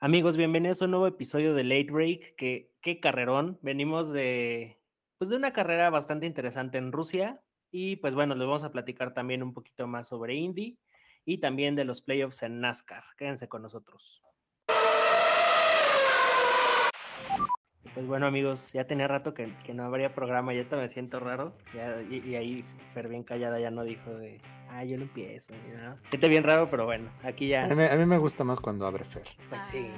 Amigos, bienvenidos a un nuevo episodio de Late Break. Que, qué carrerón. Venimos de, pues de una carrera bastante interesante en Rusia. Y pues bueno, les vamos a platicar también un poquito más sobre Indy y también de los playoffs en NASCAR. Quédense con nosotros. Pues bueno, amigos, ya tenía rato que, no habría programa, ya hasta me siento raro. Y, y, ahí Fer bien callada ya no dijo de, ah, yo lo empiezo. ¿no? Siente bien raro, pero bueno, aquí ya. A mí, a mí, me gusta más cuando abre Fer. Pues sí.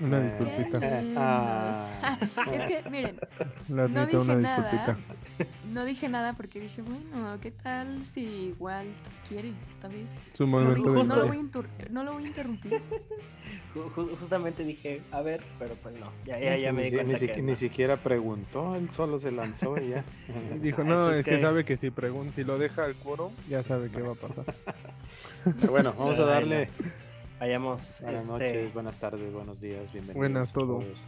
Una disculpita. Ah, es que, miren, La no dije una nada. disculpita. No dije nada porque dije, bueno, ¿qué tal si igual quiere esta vez? Su No, momento no de lo gloria. voy a intur- no lo voy a interrumpir. Ju- ju- Justamente dije, a ver, pero pues no. Ya, ya, ya me di ni, cuenta ni, que si- no. ni siquiera preguntó, él solo se lanzó y ya. Dijo, no, es es que, que- sabe que si pregunta, si lo deja al quórum, ya sabe qué va a pasar. Pero bueno, vamos a darle Vayamos. buenas este, noches, buenas tardes, buenos días, bienvenidos. Buenas todo. todos.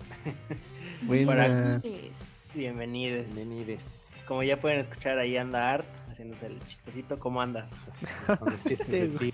Buenas. Bienvenidos. Bienvenides. Como ya pueden escuchar, ahí anda Art haciéndose el chistosito. ¿Cómo andas? Con los chistes de ti.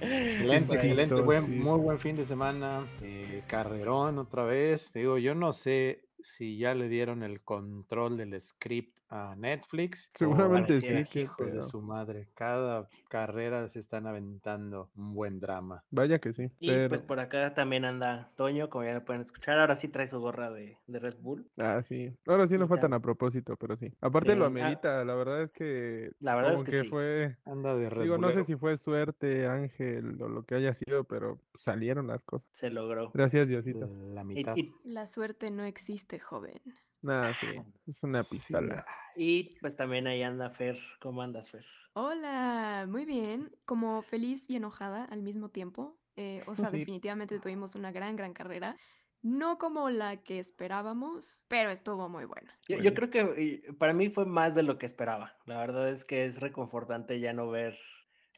Excelente, excelente, buen, sí. muy buen fin de semana. eh, carrerón otra vez. Digo, yo no sé si ya le dieron el control del script a Netflix. Seguramente sí, Hijos de su madre. Cada carrera se están aventando un buen drama. Vaya que sí. Y Pero, pues por acá también anda Toño, como ya lo pueden escuchar. Ahora sí trae su gorra de, de Red Bull. ah, sí. Ahora sí Y no faltan a propósito, pero sí. Aparte Sí, lo ah. amerita, la verdad es que. La verdad como es que sí. fue. Anda de Red Digo, no sé si fue suerte, Ángel, o lo que haya sido, pero salieron las cosas. Se logró. Gracias, Diosito. La mitad. y- La suerte no existe, joven. Nada, sí. Es una Sí, pistola. Y, pues también ahí anda Fer. ¿Cómo andas, Fer? Hola, muy bien. Como feliz y enojada al mismo tiempo. Eh, o sea, Sí. definitivamente tuvimos una gran, gran carrera. No como la que esperábamos, pero estuvo muy buena. Yo, yo creo que para mí fue más de lo que esperaba. La verdad es que es reconfortante ya no ver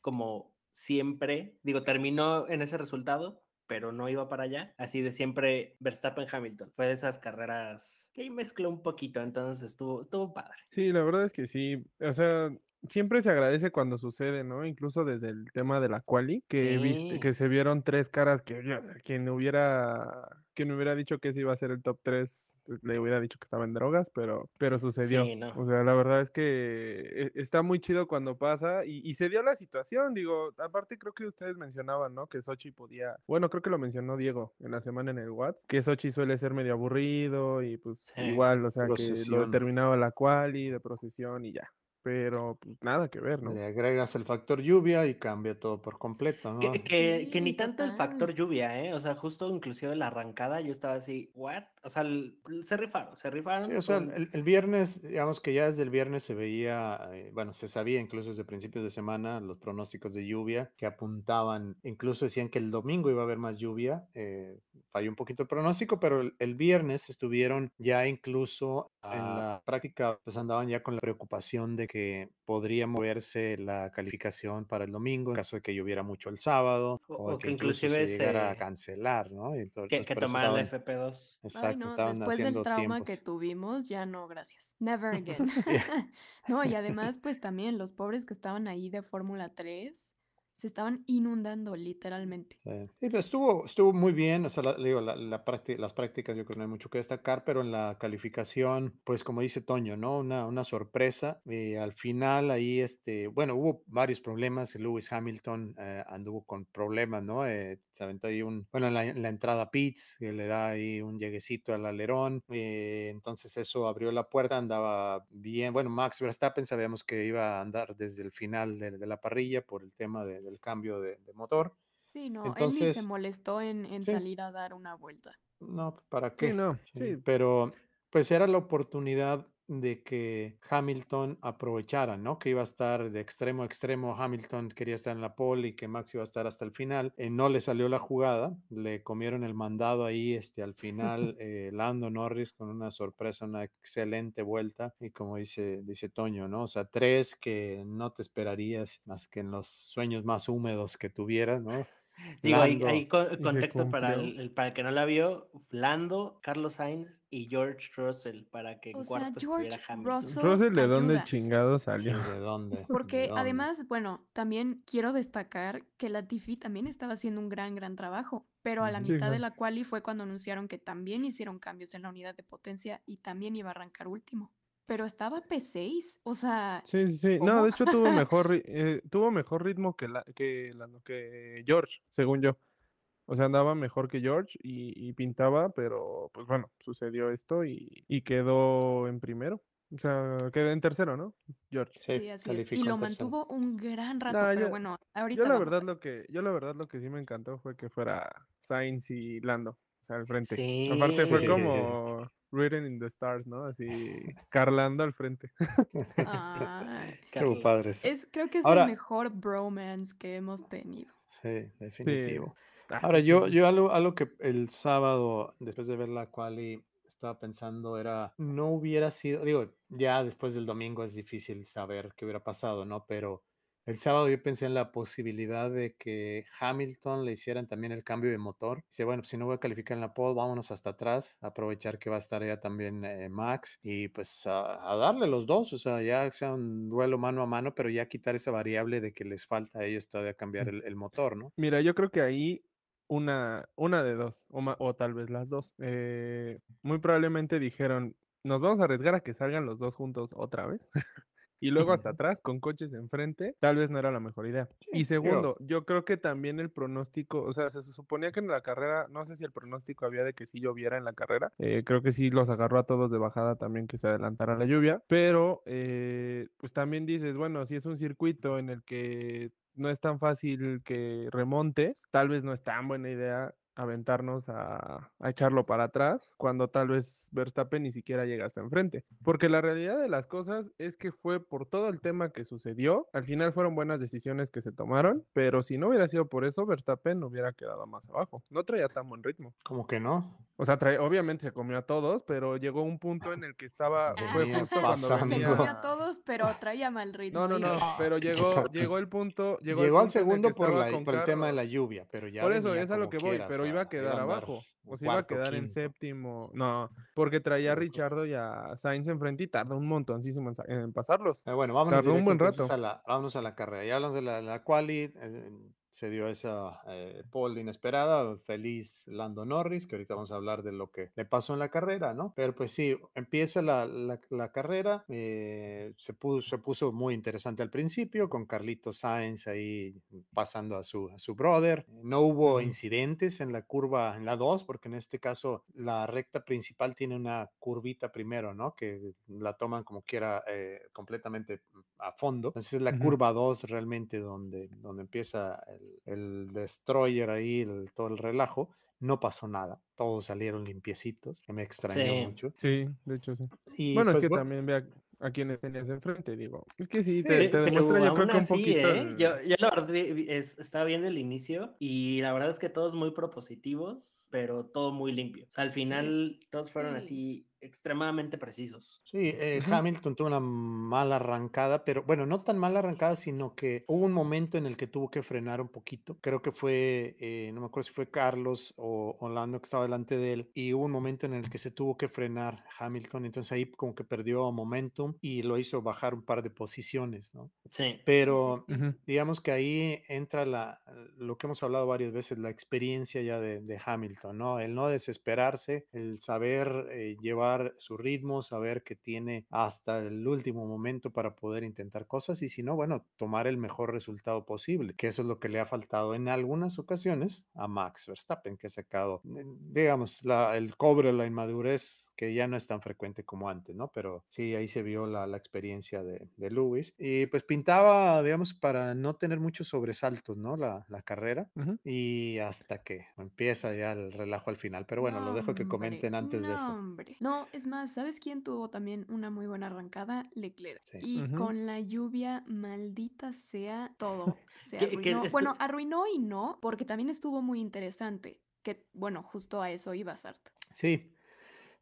como siempre. Digo, terminó en ese resultado, pero no iba para allá. Así de siempre Verstappen-Hamilton. Fue de esas carreras que mezcló un poquito, entonces estuvo, estuvo padre. Sí, la verdad es que sí. O sea, siempre se agradece cuando sucede, ¿no? Incluso desde el tema de la quali, que viste, que se vieron tres caras que quien hubiera, quien hubiera dicho que ese iba a ser el top 3, le hubiera dicho que estaba en drogas, pero, pero sucedió. Sí, no. O sea, la verdad es que e- está muy chido cuando pasa y, y se dio la situación, digo, aparte creo que ustedes mencionaban, ¿no? Que Sochi podía, bueno, creo que lo mencionó Diego en la semana en el Whats, que Sochi suele ser medio aburrido y pues Sí. igual, o sea, que lo determinaba la quali de procesión y ya. Pero pues nada que ver, ¿no? Le agregas el factor lluvia y cambia todo por completo, ¿no? Que, que- que ni tanto el factor lluvia, ¿eh? O sea, justo inclusive la arrancada, yo estaba así, ¿what? O sea, el- se rifaron, se rifaron. Sí, o sea, el, el viernes, digamos que ya desde el viernes se veía, eh, bueno, se sabía incluso desde principios de semana los pronósticos de lluvia que apuntaban, incluso decían que el domingo iba a haber más lluvia, eh, falló un poquito el pronóstico, pero el, el viernes estuvieron ya incluso en la práctica, pues andaban ya con la preocupación de que podría moverse la calificación para el domingo en caso de que lloviera mucho el sábado O- o, que que inclusive se llegara a se- cancelar, ¿no? Y por- que, pues que la estaban- FP2. Exacto, Ay, no, estaban después del trauma tiempos. que tuvimos, ya no, gracias. Never again. No, y además, pues también los pobres que estaban ahí de Fórmula 3 se estaban inundando literalmente. Sí, pero estuvo, estuvo muy bien, o sea, la- digo, la- la las prácticas yo creo que no hay mucho que destacar, pero en la calificación, pues como dice Toño, ¿no? Una, una sorpresa. eh, al final ahí, este, bueno, hubo varios problemas, Lewis Hamilton eh, anduvo con problemas, ¿no? Eh, se aventó ahí un, bueno, en la, en la entrada a pits, que le da ahí un lleguecito al alerón, eh, entonces eso abrió la puerta, andaba bien, bueno, Max Verstappen sabíamos que iba a andar desde el final de, de la parrilla por el tema de- del cambio de- de motor. Sí, no, él ni se Entonces, molestó en, en sí. salir a dar una vuelta. No, ¿para qué? Sí, no, Sí, sí. Pero pues era la oportunidad de que Hamilton aprovechara, ¿no? Que iba a estar de extremo a extremo, Hamilton quería estar en la pole y que Max iba a estar hasta el final. Eh, no le salió la jugada, le comieron el mandado ahí, este, al final, eh, Lando Norris con una sorpresa, una excelente vuelta y como dice, dice Toño, ¿no? O sea, tres que no te esperarías más que en los sueños más húmedos que tuvieras, ¿no? Digo, hay, Lando. hay co- Y se contexto para el, para el que no la vio, Lando, Carlos Sainz y George Russell para que en O sea, cuarto George estuviera Hamilton. Russell Russell, ¿de dónde ayuda. chingado Sí, salió? ¿De dónde? ¿De Porque dónde? además, bueno, también quiero destacar que Latifi también estaba haciendo un gran, gran trabajo, pero a la. Sí, mitad de la quali fue cuando anunciaron que también hicieron cambios en la unidad de potencia y también iba a arrancar último. Pero estaba P6, o sea, Sí, sí, sí. No, ¿Cómo? de hecho tuvo mejor, eh, tuvo mejor ritmo que, la, que, Lando- que George, según yo. O sea, andaba mejor que George y, y pintaba, pero pues bueno, sucedió esto y, y quedó en primero. O sea, quedó en tercero, ¿no? George. Sí, sí, así es. Y lo mantuvo un gran rato, Nah, pero yo- bueno, Yo ahorita la vamos verdad a lo que, yo la verdad lo que sí me encantó fue que fuera Sainz y Lando, o sea, al frente. Sí. Aparte fue como Written in the Stars, ¿no? Así, Carlando al frente. Ay, Estuvo Carlos. padre eso. es, creo que es Ahora- el mejor bromance que hemos tenido. Sí, definitivo. Ah, Ahora, sí, yo, sí. yo algo, algo que el sábado, después de ver la quali, estaba pensando era, no hubiera sido, digo, ya después del domingo es difícil saber qué hubiera pasado, ¿no? Pero el sábado yo pensé en la posibilidad de que Hamilton le hicieran también el cambio de motor. Dice, bueno, pues si no voy a calificar en la pole, vámonos hasta atrás, aprovechar que va a estar ya también eh, Max y pues a, a darle los dos, o sea, ya sea un duelo mano a mano, pero ya quitar esa variable de que les falta a ellos todavía cambiar el, el motor, ¿no? Mira, yo creo que ahí una, una de dos, o, ma- o tal vez las dos. eh, muy probablemente dijeron, nos vamos a arriesgar a que salgan los dos juntos otra vez. Y luego hasta atrás, con coches enfrente, tal vez no era la mejor idea. Y segundo, yo creo que también el pronóstico, o sea, se suponía que en la carrera, no sé si el pronóstico había de que sí lloviera en la carrera, eh, creo que sí los agarró a todos de bajada también que se adelantara la lluvia, pero eh, pues también dices, bueno, si es un circuito en el que no es tan fácil que remontes, tal vez no es tan buena idea aventarnos a, a echarlo para atrás cuando tal vez Verstappen ni siquiera llega hasta enfrente. Porque la realidad de las cosas es que fue por todo el tema que sucedió, al final fueron buenas decisiones que se tomaron, pero si no hubiera sido por eso, Verstappen hubiera quedado más abajo. No traía tan buen ritmo. Como que no. O sea, trae- obviamente se comió a todos, pero llegó un punto en el que estaba, fue Venía justo cuando pasando. Se venía... comió a todos, pero traía mal ritmo. No, no, no, pero llegó, llegó el punto... Llegó, Llegó, el al punto segundo por, la- por el tema de la lluvia, pero ya Por eso, venía es a lo que voy, quiera, o pero iba a quedar abajo. O sea, iba a quedar en séptimo. No, porque traía a. Richardo y a Sainz enfrente y tardó un montoncísimo en, en pasarlos. Eh, bueno, vámonos Tardó un directo buen entonces rato. a la, vámonos a la carrera. Ya hablamos de la, la quali, eh, se dio esa eh, pole inesperada, feliz Lando Norris, que ahorita vamos a hablar de lo que le pasó en la carrera, ¿no? Pero pues sí, empieza la, la- la carrera, eh, se, puso, se puso muy interesante al principio, con Carlito Sainz ahí pasando a su, a su brother. No hubo incidentes en la curva, en la 2, porque en este caso la recta principal tiene una curvita primero, ¿no? Que la toman como quiera eh, completamente a fondo. Entonces es la Ujú. curva 2 realmente donde, donde empieza el, el destroyer ahí, el- todo el relajo. No pasó nada, todos salieron limpiecitos, que me extrañó Sí. mucho. Sí, de hecho sí. Y bueno, pues, es que bu- también ve a, quienes tenías enfrente, digo. Es que sí, Sí, te, demuestra yo creo que un así, poquito ¿eh? el- Yo, yo la verdad es- estaba viendo el inicio y la verdad es que todos muy propositivos, pero todo muy limpio. O sea, al final todos fueron Sí. así extremadamente precisos. Sí, eh, Ujú. Hamilton tuvo una mala arrancada, pero bueno, no tan mala arrancada, sino que hubo un momento en el que tuvo que frenar un poquito. Creo que fue, eh, no me acuerdo si fue Carlos o Orlando que estaba delante de él, y hubo un momento en el que se tuvo que frenar Hamilton, entonces ahí como que perdió momentum y lo hizo bajar un par de posiciones, ¿no? Sí. Pero Ujú. digamos que ahí entra la, lo que hemos hablado varias veces, la experiencia ya de, de Hamilton, ¿no? El no desesperarse, el saber eh, llevar su ritmo, saber que tiene hasta el último momento para poder intentar cosas y si no, bueno, tomar el mejor resultado posible, que eso es lo que le ha faltado en algunas ocasiones a Max Verstappen, que ha sacado, digamos, la, el cobre, la inmadurez que ya no es tan frecuente como antes, ¿no? Pero sí, ahí se vio la, la experiencia de, de Lewis. Y pues pintaba, digamos, para no tener muchos sobresaltos, ¿no? La, la carrera. Y hasta que empieza ya el relajo al final. Pero bueno, lo dejo que Hombre, comenten antes de eso. hombre. No, es más, ¿sabes quién tuvo también una muy buena arrancada? Leclerc. Sí. Y con la lluvia, maldita sea, todo se arruinó. Bueno, arruinó y no, porque también estuvo muy interesante. Que, bueno, justo a eso iba Sart. Sí.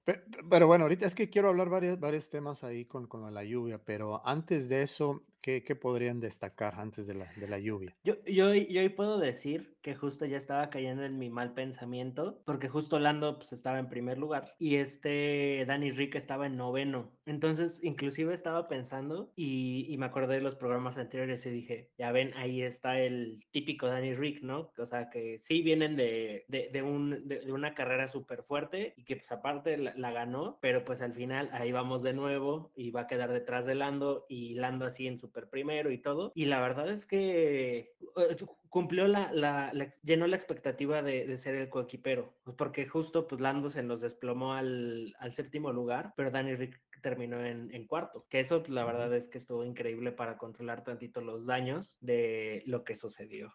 Pe- Pero, bueno, ahorita es que quiero hablar varios, varios temas ahí con, con la lluvia, pero antes de eso, ¿Qué, qué podrían destacar antes de la, de la lluvia? Yo, yo, yo hoy puedo decir que justo ya estaba cayendo en mi mal pensamiento, porque justo Lando pues, estaba en primer lugar y este Danny Rick estaba en noveno. Entonces, inclusive estaba pensando y, y me acordé de los programas anteriores y dije, ya ven, ahí está el típico Danny Rick, ¿no? O sea, que sí vienen de, de, de un, de, de, una carrera súper fuerte y que pues aparte la, la, ganó, pero pues al final ahí vamos de nuevo y va a quedar detrás de Lando y Lando así en súper primero y todo. Y la verdad es que eh, cumplió la, la, la, llenó la expectativa de, de, ser el coequipero, pues, porque justo pues Lando se nos desplomó al, al séptimo lugar, pero Danny Rick terminó en, en cuarto, que eso pues, la verdad es que estuvo increíble para controlar tantito los daños de lo que sucedió.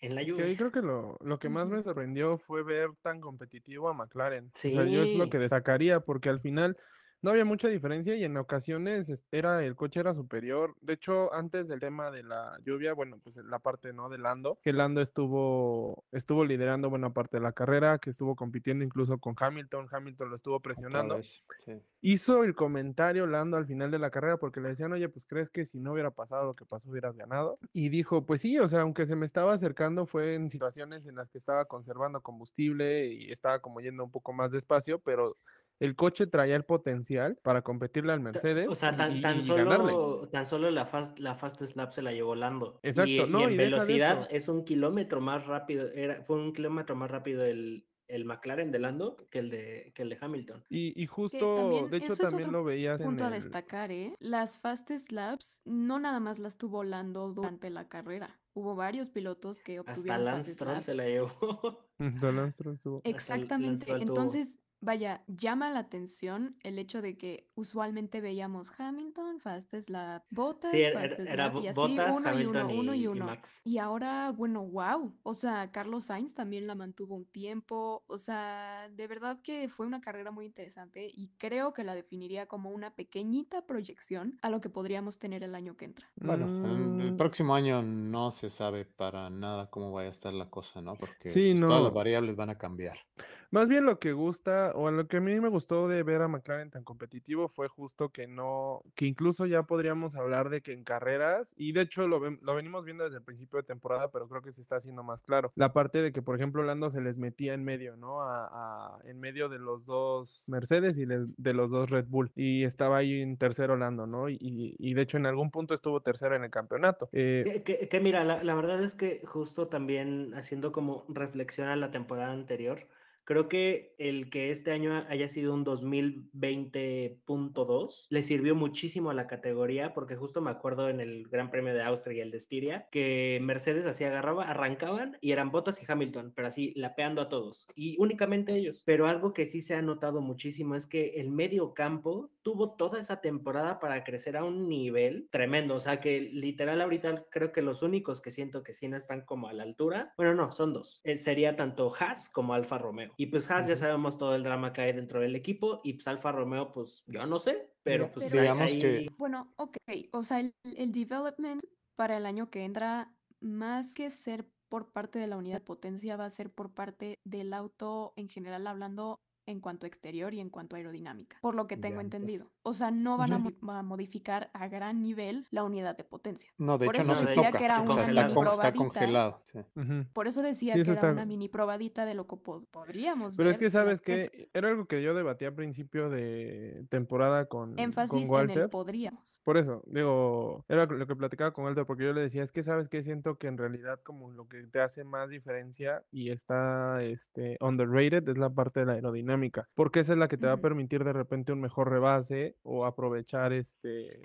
En la lluvia. Sí, creo que lo, lo que más me sorprendió fue ver tan competitivo a McLaren. Sí. O sea, yo es lo que destacaría, porque al final no había mucha diferencia y en ocasiones era el coche era superior. De hecho, antes del tema de la lluvia, bueno, pues la parte no de Lando, que Lando estuvo estuvo liderando buena parte de la carrera, que estuvo compitiendo incluso con Hamilton, Hamilton lo estuvo presionando. Sí. Hizo el comentario Lando al final de la carrera porque le decían, "Oye, pues crees que si no hubiera pasado lo que pasó hubieras ganado?" Y dijo, "Pues sí, o sea, aunque se me estaba acercando fue en situaciones en las que estaba conservando combustible y estaba como yendo un poco más despacio, pero el coche traía el potencial para competirle al Mercedes. O sea, tan, y, tan y solo, tan solo la fast, la fast slap se la llevó Lando. Exacto, y, no, y en y velocidad es un kilómetro más rápido, era, fue un kilómetro más rápido el, el McLaren de Lando que el de, que el de Hamilton. Y, y justo, también, de hecho, también lo veías. Punto en a el... destacar, ¿eh? Las fast slaps no nada más las tuvo Lando durante la carrera. Hubo varios pilotos que obtuvieron Hasta Lance Stroll se la llevó. Exactamente. Entonces, vaya, llama la atención el hecho de que usualmente veíamos Hamilton, Fast Slap, Bottas, sí, era, Fast era Slap y así, Bottas, uno Hamilton y uno, uno y y uno. Max. Y ahora, bueno, wow. O sea, Carlos Sainz también la mantuvo un tiempo. O sea, de verdad que fue una carrera muy interesante y creo que la definiría como una pequeñita proyección a lo que podríamos tener el año que entra. Bueno, Mm, el próximo año no se sabe para nada cómo vaya a estar la cosa, ¿no? Porque Sí, pues, todas las no. variables van a cambiar. Más bien lo que gusta, o lo que a mí me gustó de ver a McLaren tan competitivo fue justo que no, que incluso ya podríamos hablar de que en carreras, y de hecho lo, lo venimos viendo desde el principio de temporada, pero creo que se está haciendo más claro. La parte de que, por ejemplo, Lando se les metía en medio, ¿no? A, a- en medio de los dos Mercedes y de, los dos Red Bull, y estaba ahí en tercero Lando, ¿no? Y- y de hecho en algún punto estuvo tercero en el campeonato. Eh, Que, que- que mira, la, la verdad es que justo también haciendo como reflexión a la temporada anterior, creo que el que este año haya sido un 2020.2 le sirvió muchísimo a la categoría porque justo me acuerdo en el Gran Premio de Austria y el de Estiria que Mercedes así agarraba, arrancaban y eran Bottas y Hamilton, pero así lapeando a todos y únicamente ellos. Pero algo que sí se ha notado muchísimo es que el medio campo tuvo toda esa temporada para crecer a un nivel tremendo, o sea que literal ahorita creo que los únicos que siento que sí no están como a la altura, bueno no, son dos, eh, sería tanto Haas como Alfa Romeo. Y pues Haas ya Ujú. sabemos todo el drama que hay dentro del equipo y pues Alfa Romeo pues yo no sé, pero pues Pero- digamos ahí, que Bueno, ok. O sea, el, el development para el año que entra, más que ser por parte de la unidad de potencia, va a ser por parte del auto en general hablando en cuanto a exterior y en cuanto a aerodinámica, por lo que tengo entendido. O sea, no van a, Ujú. mo- a modificar a gran nivel la unidad de potencia. No, de Por hecho eso no se decía toca. que era una está, mini con- está probadita. congelado. sí. Por eso decía Sí, que era una mini probadita de lo que po- podríamos Pero ver. es que sabes que era algo que yo debatía a principio de temporada con, con Énfasis en Walter. el podríamos. Por eso, digo, era lo que platicaba con Walter, porque yo le decía, es que sabes que siento que en realidad como lo que te hace más diferencia y está este underrated es la parte de la aerodinámica, porque esa es la que te va a permitir de repente un mejor rebase o aprovechar este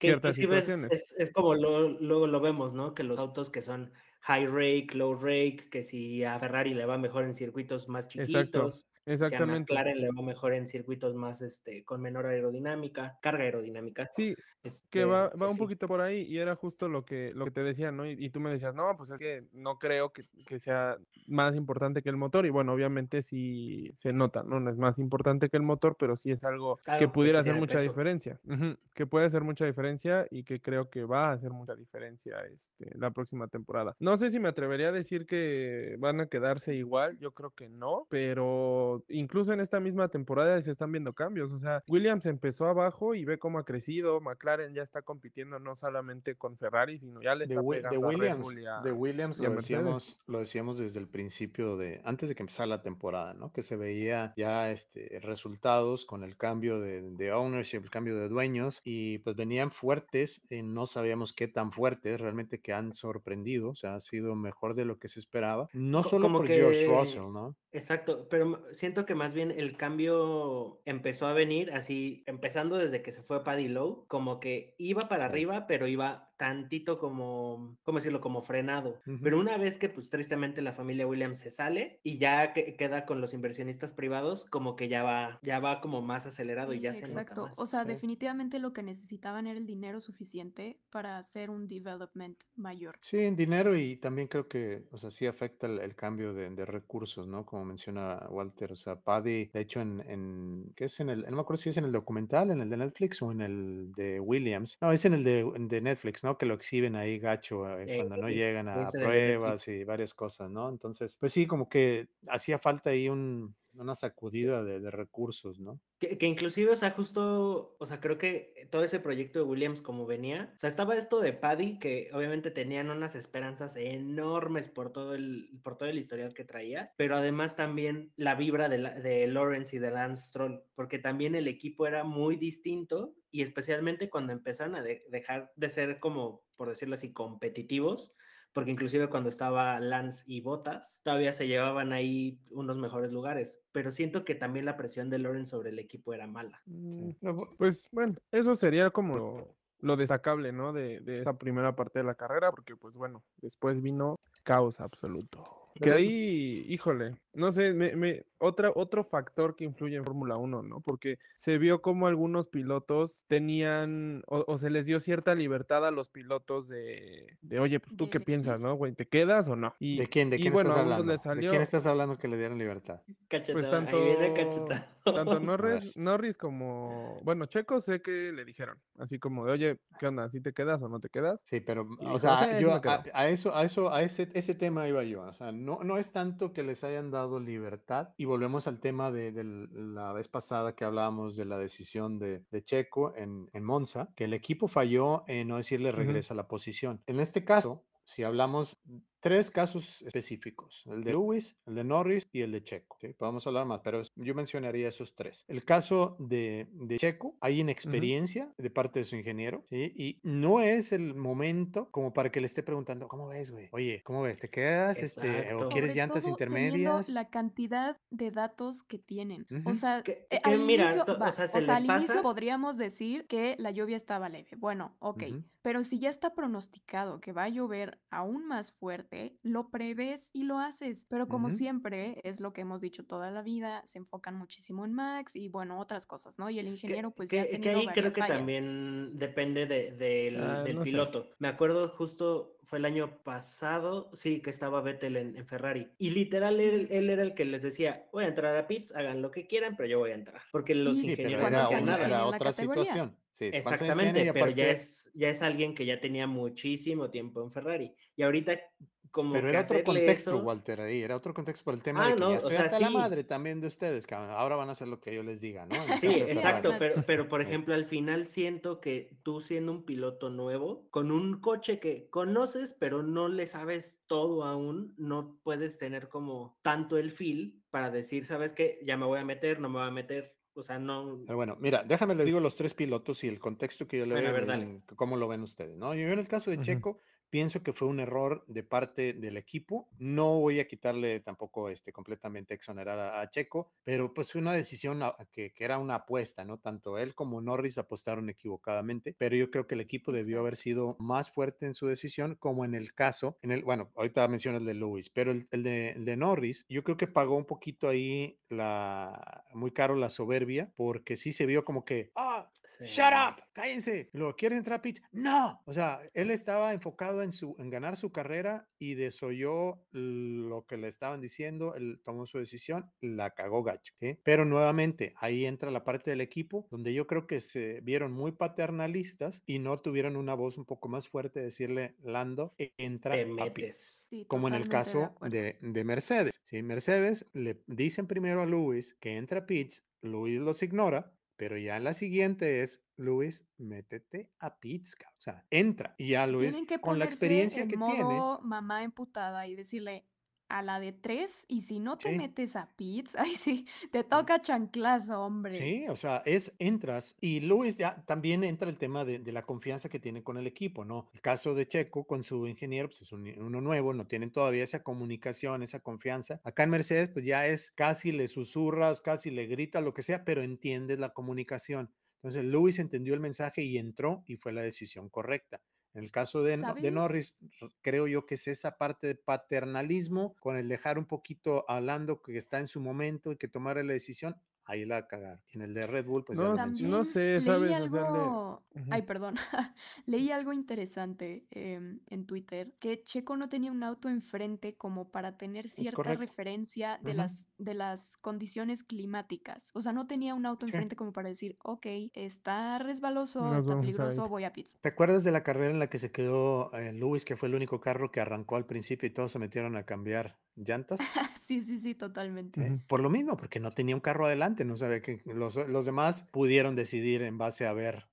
ciertas es, situaciones. es, es como luego lo vemos, ¿no? Que los autos que son high rake, low rake, que si a Ferrari le va mejor en circuitos más Exacto, chiquitos, si a exactamente. McLaren le va mejor en circuitos más, este, con menor aerodinámica, carga aerodinámica, Sí, que este, va, va pues un sí. poquito por ahí y era justo lo que, lo que te decía, ¿no? Y, y tú me decías, no, pues es que no creo que, que sea más importante que el motor y bueno, obviamente sí se nota, ¿no? No es más importante que el motor, pero sí es algo que Algo que pudiera sí hacer mucha peso. diferencia, ujú, que puede hacer mucha diferencia y que creo que va a hacer mucha diferencia este, la próxima temporada. No sé si me atrevería a decir que van a quedarse igual, yo creo que no, pero incluso en esta misma temporada se están viendo cambios. O sea, Williams empezó abajo y ve cómo ha crecido. McLaren ya está compitiendo no solamente con Ferrari, sino ya le De, está de pegando a Red Williams, Bull y a- de Williams lo decíamos, lo decíamos desde el principio de, antes de que empezara la temporada, ¿no? Que se veía ya este, resultados con el cambio de, de ownership, el cambio de dueños, y pues venían fuertes, y no sabíamos qué tan fuertes, realmente que han sorprendido, o sea, ha sido mejor de lo que se esperaba, no Co- solo como por George que- Russell, ¿no? Exacto, pero siento que más bien el cambio empezó a venir así, empezando desde que se fue Paddy Lowe, como que iba para Sí. arriba, pero iba tantito como, ¿cómo decirlo? Como frenado. Pero Ujú. una vez que, pues tristemente la familia Williams se sale y ya que- queda con los inversionistas privados, como que ya va, ya va como más acelerado y Sí, ya se nota exacto. O sea, sí. definitivamente lo que necesitaban era el dinero suficiente para hacer un development mayor. Sí, en dinero y también creo que, o sea, sí afecta el, el cambio de, de recursos, ¿no? Como menciona Walter, o sea, Paddy, de hecho, en, en, ¿qué es en el, no me acuerdo si es en el documental, en el de Netflix o en el de Williams, no, es en el de, de Netflix, ¿no? Que lo exhiben ahí gacho eh, Eh, cuando no llegan a pruebas y varias cosas, ¿no? Entonces, pues sí, como que hacía falta ahí un, una sacudida de, de recursos, ¿no? Que, que inclusive, o sea, justo, o sea, creo que todo ese proyecto de Williams como venía, o sea, estaba esto de Paddy, que obviamente tenían unas esperanzas enormes por todo el, por todo el historial que traía, pero además también la vibra de, de Lawrence y de Lance Stroll, porque también el equipo era muy distinto y especialmente cuando empezaron a de- dejar de ser como, por decirlo así, competitivos, porque inclusive cuando estaba Lance y Bottas, todavía se llevaban ahí unos mejores lugares, pero siento que también la presión de Lawrence sobre el equipo era mala. Mm, Pues bueno, eso sería como lo, lo destacable, ¿no? De, de esa primera parte de la carrera, porque pues bueno, después vino caos absoluto. Que ahí, híjole, no sé, me, me- otra, otro factor que influye en Fórmula 1, ¿no? Porque se vio como algunos pilotos tenían, o, o se les dio cierta libertad a los pilotos de, de oye, pues tú De qué piensas. ¿no, güey? ¿Te quedas o no? Y, ¿De quién? ¿De y quién bueno, estás hablando? ¿De quién estás hablando que le dieron libertad? Cachetado, pues tanto, ahí viene cachetado. Tanto ver. Norris, Norris como, bueno, Checo sé que le dijeron, así como de, oye, ¿qué onda? ¿Sí te quedas o no te quedas? Sí, pero, Y o sea, "Sí, sí yo a, quedo". a eso, a eso, a ese, ese tema iba yo. O sea, no, no es tanto que les hayan dado libertad. Y volvemos al tema de, de la vez pasada que hablábamos de la decisión de, de Checo en, en Monza, que el equipo falló en no decirle regresa a la posición. En este caso, si hablamos tres casos específicos, el de Lewis, el de Norris y el de Checo. ¿sí? Podemos hablar más, pero yo mencionaría esos tres. El caso de, de Checo, hay inexperiencia de parte de su ingeniero, ¿sí? y no es el momento como para que le esté preguntando, ¿cómo ves, güey? Oye, ¿cómo ves? ¿Te quedas? Este, ¿O quieres Sobre llantas todo intermedias? la cantidad de datos que tienen. O Ujú. sea, Que- eh, que al mira, inicio, o sea, se al inicio podríamos decir que la lluvia estaba leve. Bueno, ok. Pero si ya está pronosticado que va a llover aún más fuerte, lo prevés y lo haces. Pero como siempre, es lo que hemos dicho toda la vida, se enfocan muchísimo en Max y bueno, otras cosas, ¿no? Y el Que, ingeniero pues que- ya ha que tenido ahí creo que fallas. también depende de- del, Ah, del no sé. piloto. Me acuerdo justo, fue el año pasado, sí, que estaba Vettel en, en Ferrari. Y literal, él, él era el que les decía, voy a entrar a pits, hagan lo que quieran, pero yo voy a entrar. Porque los Sí, pero ingenieros no era, ¿Cuántos hacían una- años nada. era otra categoría? situación. Sí. Exactamente, pero ya es, ya es alguien que ya tenía muchísimo tiempo en Ferrari. Y ahorita, como Pero que era otro contexto, eso, Walter, ahí. Era otro contexto por el tema Ah, de que no, ya o estoy sea, hasta la sí. madre también de ustedes, cabrón. Ahora van a hacer lo que yo les diga, ¿no? En Sí, exacto, Ferrari. pero, pero por Sí. ejemplo, al final siento que tú siendo un piloto nuevo, con un coche que conoces, pero no le sabes todo aún, no puedes tener como tanto el feel para decir, ¿sabes qué? Ya me voy a meter, no me voy a meter. O sea, no. Pero bueno, mira, déjame les digo los tres pilotos y el contexto que yo le Bueno, a veo, cómo lo ven ustedes, ¿no? Yo en el caso de. Checo, pienso que fue un error de parte del equipo. No voy a quitarle tampoco este, completamente exonerar a, a Checo, pero pues fue una decisión a- que, que era una apuesta, ¿no? Tanto él como Norris apostaron equivocadamente, pero yo creo que el equipo debió haber sido más fuerte en su decisión, como en el caso, en el, bueno, ahorita menciono el de Lewis, pero el, el de, el de Norris, yo creo que pagó un poquito ahí la, muy caro la soberbia, porque sí se vio como que, ah, shut up, cállense. Lo quiere entrar a pitch, no. O sea, él estaba enfocado en su en ganar su carrera y desoyó lo que le estaban diciendo, él tomó su decisión, la cagó gacho. Pero nuevamente ahí entra la parte del equipo donde yo creo que se vieron muy paternalistas y no tuvieron una voz un poco más fuerte de decirle Lando entra a pitch. como en el caso de, de, Mercedes. ¿sí? Mercedes le dicen primero a Luis que entra a pitch, Luis los ignora pero ya la siguiente es, Luis, métete a Pizca. O sea, entra. Y ya Luis, con la experiencia en que modo tiene. mamá emputada y decirle, a la de tres y si no te metes a pits, ay sí, te toca chanclazo, hombre. Sí, o sea, es entras y Luis ya también entra el tema de, la confianza que tiene con el equipo, ¿no? El caso de Checo con su ingeniero, pues es uno nuevo, no tienen todavía esa comunicación, esa confianza. Acá en Mercedes, pues ya es casi le susurras, casi le gritas, lo que sea, pero entiendes la comunicación. Entonces, Luis entendió el mensaje y entró y fue la decisión correcta. En el caso de, de, Norris, creo yo que es esa parte de paternalismo con el dejar un poquito hablando que está en su momento y que tomara la decisión ahí la cagar. En el de Red Bull, pues no, ya no sé, ¿sabes? Leí algo... Ay, perdón. leí algo interesante em, en Twitter, que Checo no tenía un auto enfrente como para tener cierta referencia de, las, de las condiciones climáticas. O sea, no tenía un auto enfrente como para decir, ok, está resbaloso, está peligroso, voy a pizza. ¿Te acuerdas de la carrera en la que se quedó eh, Lewis, que fue el único carro que arrancó al principio y todos se metieron a cambiar llantas? sí, sí, sí, totalmente. Por lo mismo, porque no tenía un carro adelante, no sabía que los, los demás pudieron decidir en base a ver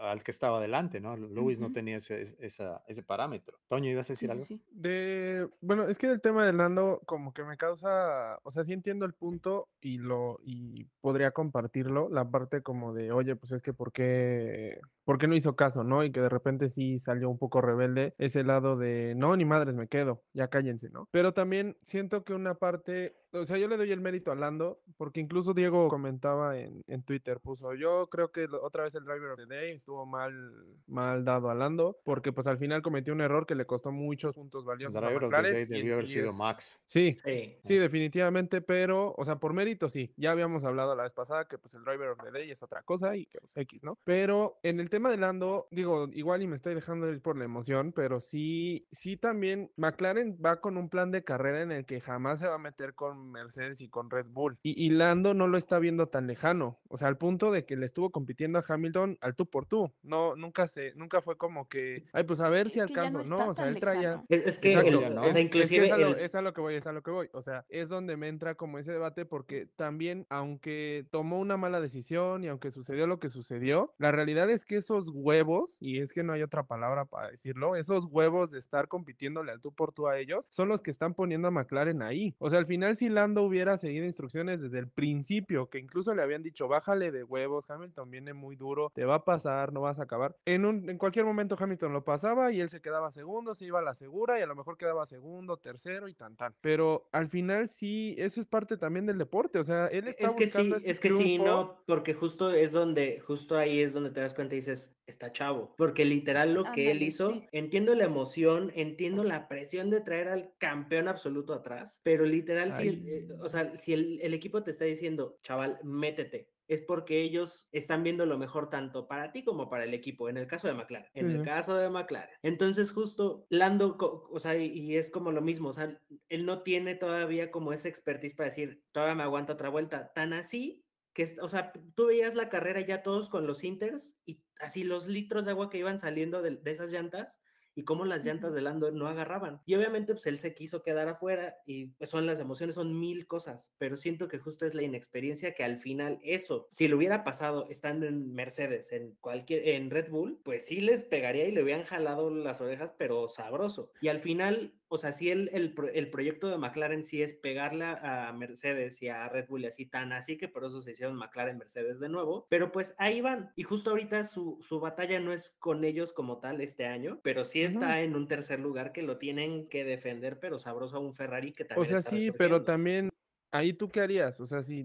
al que estaba adelante, ¿no? Lewis no tenía ese, ese parámetro. Toño, ¿ibas a decir algo? Sí, De, bueno, es que el tema de Nando como que me causa, o sea, sí entiendo el punto y lo, y podría compartirlo, la parte como de, oye, pues es que ¿por qué, por qué no hizo caso, no? Y que de repente sí salió un poco rebelde ese lado de, no, ni madres, me quedo, ya cállense, ¿no? Pero también siento que una parte o sea, yo le doy el mérito a Lando, porque incluso Diego comentaba en, en, Twitter, puso, yo creo que otra vez el driver of the day estuvo mal, mal dado a Lando, porque pues al final cometió un error que le costó muchos puntos valiosos. El driver of the day debió haber sido Max. Sí, sí, definitivamente, pero, o sea, por mérito sí, ya habíamos hablado la vez pasada que pues el driver of the day es otra cosa y que pues X, ¿no? Pero en el tema de Lando, digo, igual y me estoy dejando ir por la emoción, pero sí, sí también McLaren va con un plan de carrera en el que jamás se va a meter con Mercedes y con Red Bull. Y, Lando no lo está viendo tan lejano, o sea, al punto de que le estuvo compitiendo a Hamilton al tú por tú. No, nunca se, nunca fue como que, ay, pues a ver si alcanzo, no, o sea, él traía. Es, que, o sea, inclusive. Es, a lo, que voy, es a lo que voy. O sea, es donde me entra como ese debate, porque también, aunque tomó una mala decisión y aunque sucedió lo que sucedió, la realidad es que esos huevos, y es que no hay otra palabra para decirlo, esos huevos de estar compitiéndole al tú por tú a ellos, son los que están poniendo a McLaren ahí. O sea, al final, si Lando hubiera seguido instrucciones desde el principio, que incluso le habían dicho, bájale de huevos, Hamilton viene muy duro, te va a pasar, no vas a acabar. En, un, en cualquier momento Hamilton lo pasaba y él se quedaba segundo, se iba a la segura y a lo mejor quedaba segundo, tercero y tan tan. Pero al final sí, eso es parte también del deporte, o sea, él está es que sí, es que sí, no, porque justo es donde, justo ahí es donde te das cuenta y dices, está chavo, porque literal lo que él hizo, entiendo la emoción, entiendo la presión de traer al campeón absoluto atrás, pero literal sí, eh, o sea, si el, el, equipo te está diciendo, chaval, métete, es porque ellos están viendo lo mejor tanto para ti como para el equipo, en el caso de McLaren, en el caso de McLaren. Entonces justo Lando, o sea, y es como lo mismo, o sea, él no tiene todavía como esa expertise para decir, todavía me aguanta otra vuelta, tan así que, o sea, tú veías la carrera ya todos con los Inters y así los litros de agua que iban saliendo de, de esas llantas y cómo las llantas de Lando no agarraban. Y obviamente pues él se quiso quedar afuera y pues, son las emociones, son mil cosas, pero siento que justo es la inexperiencia que al final eso, si lo hubiera pasado estando en Mercedes, en cualquier, en Red Bull, pues sí les pegaría y le hubieran jalado las orejas, pero sabroso. Y al final o sea, si el, el, el, proyecto de McLaren sí es pegarle a Mercedes y a Red Bull y así tan así que por eso se hicieron McLaren Mercedes de nuevo, pero pues ahí van. Y justo ahorita su, su batalla no es con ellos como tal este año, pero sí está en un tercer lugar que lo tienen que defender, pero sabroso a un Ferrari que también. O sea, sí, pero también ahí tú qué harías? O sea, si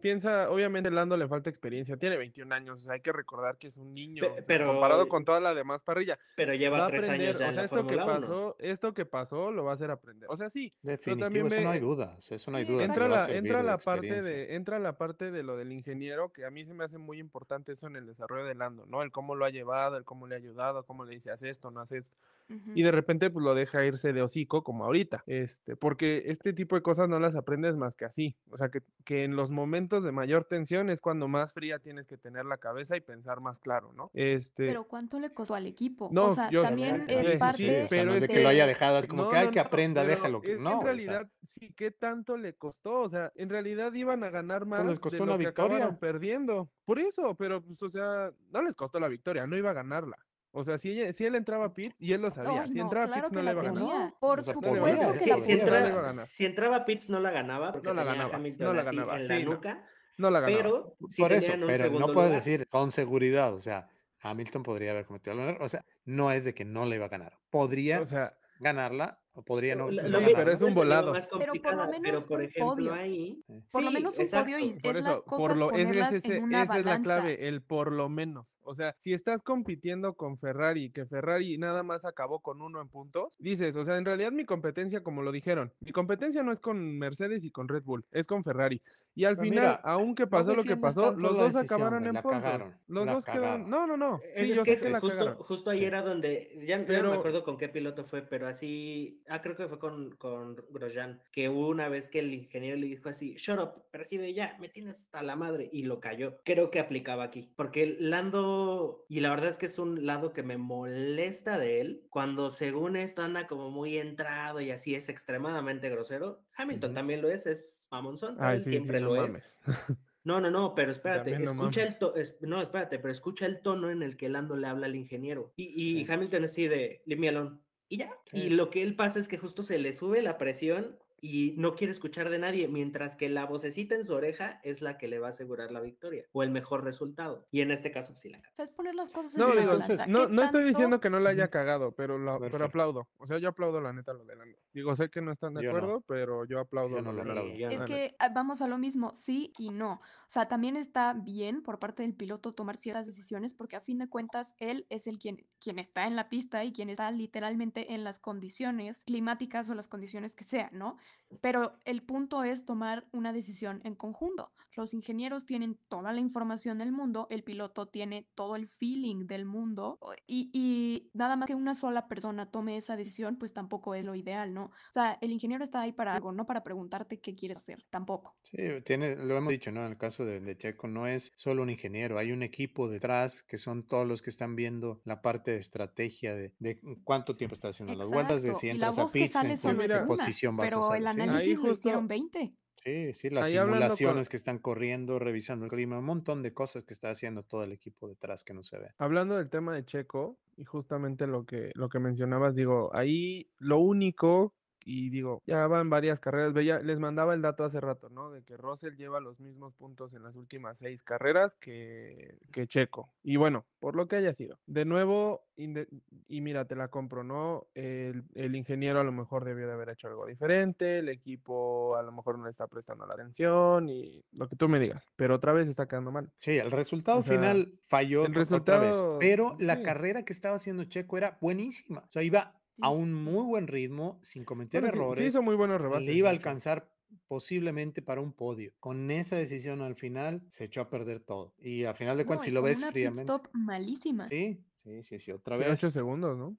piensa, obviamente Lando le falta experiencia, tiene 21 años, o sea, hay que recordar que es un niño, Pe- o sea, pero- comparado con toda la demás parrilla. Pero Va lleva a tres aprender, años ya o en sea, la esto que Fórmula 1. pasó, esto que pasó lo va a hacer aprender. O sea, sí, Definitivo, también eso no hay dudas, eso no hay Sí, duda. que entra la, entra la parte de, entra la parte de lo del ingeniero, que a mí se me hace muy importante eso en el desarrollo de Lando, ¿no? El cómo lo ha llevado, el cómo le ha ayudado, cómo le dice, haz esto, no haces esto. Y de repente, pues lo deja irse de hocico, como ahorita. Este, porque este tipo de cosas no las aprendes más que así. O sea, que, que en los momentos de mayor tensión es cuando más fría tienes que tener la cabeza y pensar más claro, ¿no? Este. Pero ¿cuánto le costó al equipo? No, o sea, yo- también Sí, es sí, sí, parte Sí, o sea, pero no es es de que lo haya de- dejado, es como No, que hay no, que aprenda, pero déjalo. que- es- No, en o sea, realidad, sí, ¿qué tanto le costó? O sea, en realidad iban a ganar más Pues les costó de una lo que victoria. perdiendo. Por eso, pero pues, o sea, no les costó la victoria, no iba a ganarla. O sea, si, ella- si él entraba a pits, y él lo sabía, Ay, si no, entraba claro pits no le la iba a ganar. Por supuesto que la si, si entraba, si Pitts no la ganaba porque No la ganaba, Hamilton no la ganaba, en la sí, no. nuca, No la ganaba. pero sí Por eso, pero no puedes lugar. decir con seguridad, o sea, Hamilton podría haber cometido algún error, o sea, no es de que no le iba a ganar, podría O sea, ganarla o podría no, pues, Sí, pero ganarla. es un volado. más Pero por lo menos pero por un ejemplo podio. ahí Por lo menos un podio y por es las cosas por lo, es, ponerlas ese- en una esa es la balanza. clave, el por lo menos. O sea, si estás compitiendo con Ferrari, que Ferrari nada más acabó con uno en puntos, dices, o sea, en realidad mi competencia, como lo dijeron, mi competencia no es con Mercedes y con Red Bull, es con Ferrari. Y al Pero final, mira, aunque no pasó lo que pasó, los dos decisión, acabaron en puntos. cagaron, Los dos quedaron. No, no, no. Es Sí, yo que sé que la justo, cagaron. justo ahí era donde, ya, no me acuerdo con qué piloto fue, pero así, ah, creo que fue con, con Grosjean, que una vez que el ingeniero le dijo así, shut up, pero así de ya, me tienes hasta la madre, y lo cayó. Creo que aplicaba aquí, porque el Lando, y la verdad es que es un lado que me molesta de él, cuando según esto anda como muy entrado y así es extremadamente grosero, Hamilton Ujú. también lo es, es mamonzón, Ay, sí, siempre sí, no lo es. mames. No, no, no, pero espérate, no escucha el mames. tono, no, espérate, pero escucha el tono en el que Lando le habla al ingeniero. Y, y Sí. Hamilton es así de, leave me alone. Y ya. Y Sí. lo que él pasa es que justo se le sube la presión y no quiere escuchar de nadie, mientras que la vocecita en su oreja es la que le va a asegurar la victoria o el mejor resultado. Y en este caso, pues sí la O sea, es poner las cosas en No, digo, balanza. no, ¿Qué no estoy diciendo que no la haya cagado, pero, lo- pero aplaudo. O sea, yo aplaudo la neta lo de Lando. Digo, sé que no están de Yo no. acuerdo, pero yo aplaudo Yo no lo lo de Lando. aplaudo. yo Es no. que ah, vamos a lo mismo, sí y no. O sea, también está bien por parte del piloto tomar ciertas decisiones porque a fin de cuentas él es el quien, quien está en la pista y quien está literalmente en las condiciones climáticas o las condiciones que sean, ¿no? Pero el punto es tomar una decisión en conjunto. Los ingenieros tienen toda la información del mundo, el piloto tiene todo el feeling del mundo y, y nada más que una sola persona tome esa decisión, pues tampoco es lo ideal, ¿no? O sea, el ingeniero está ahí para algo, no para preguntarte qué quieres hacer, tampoco. Sí, tiene, lo hemos dicho, ¿no? En el caso de, de Checo, no es solo un ingeniero, hay un equipo detrás que son todos los que están viendo la parte de estrategia de, de cuánto tiempo está haciendo las vueltas, de Exacto, si y la entras a voz que sale en solo es una, posición vas a pero el. Sí. análisis Ahí lo hicieron justo- 20. Sí, sí, las Ahí hablando con- simulaciones que están corriendo, revisando el clima, un montón de cosas que está haciendo todo el equipo detrás que no se ve. Hablando del tema de Checo, y justamente lo que, lo que mencionabas, digo, ahí lo único, y digo, ya van varias carreras, veía, les mandaba el dato hace rato, ¿no? De que Russell lleva los mismos puntos en las últimas seis carreras que, que Checo. Y bueno, por lo que haya sido. De nuevo, y mira, te la compro, ¿no? El, el ingeniero a lo mejor debió de haber hecho algo diferente, el equipo a lo mejor no le está prestando la atención y lo que tú me digas, pero otra vez está quedando mal. Sí, el resultado O sea, final falló el to- otra vez, resultado, pero la carrera que estaba haciendo Checo era buenísima. O sea, iba a un muy buen ritmo, sin cometer Bueno, sí- sí, errores. hizo muy buenos rebases. le iba a alcanzar posiblemente para un podio. Con esa decisión al final se echó a perder todo. Y al final de cuentas, si lo ves una pit fríamente. stop malísima. Sí, sí, sí, sí, otra vez. ocho segundos, ¿no?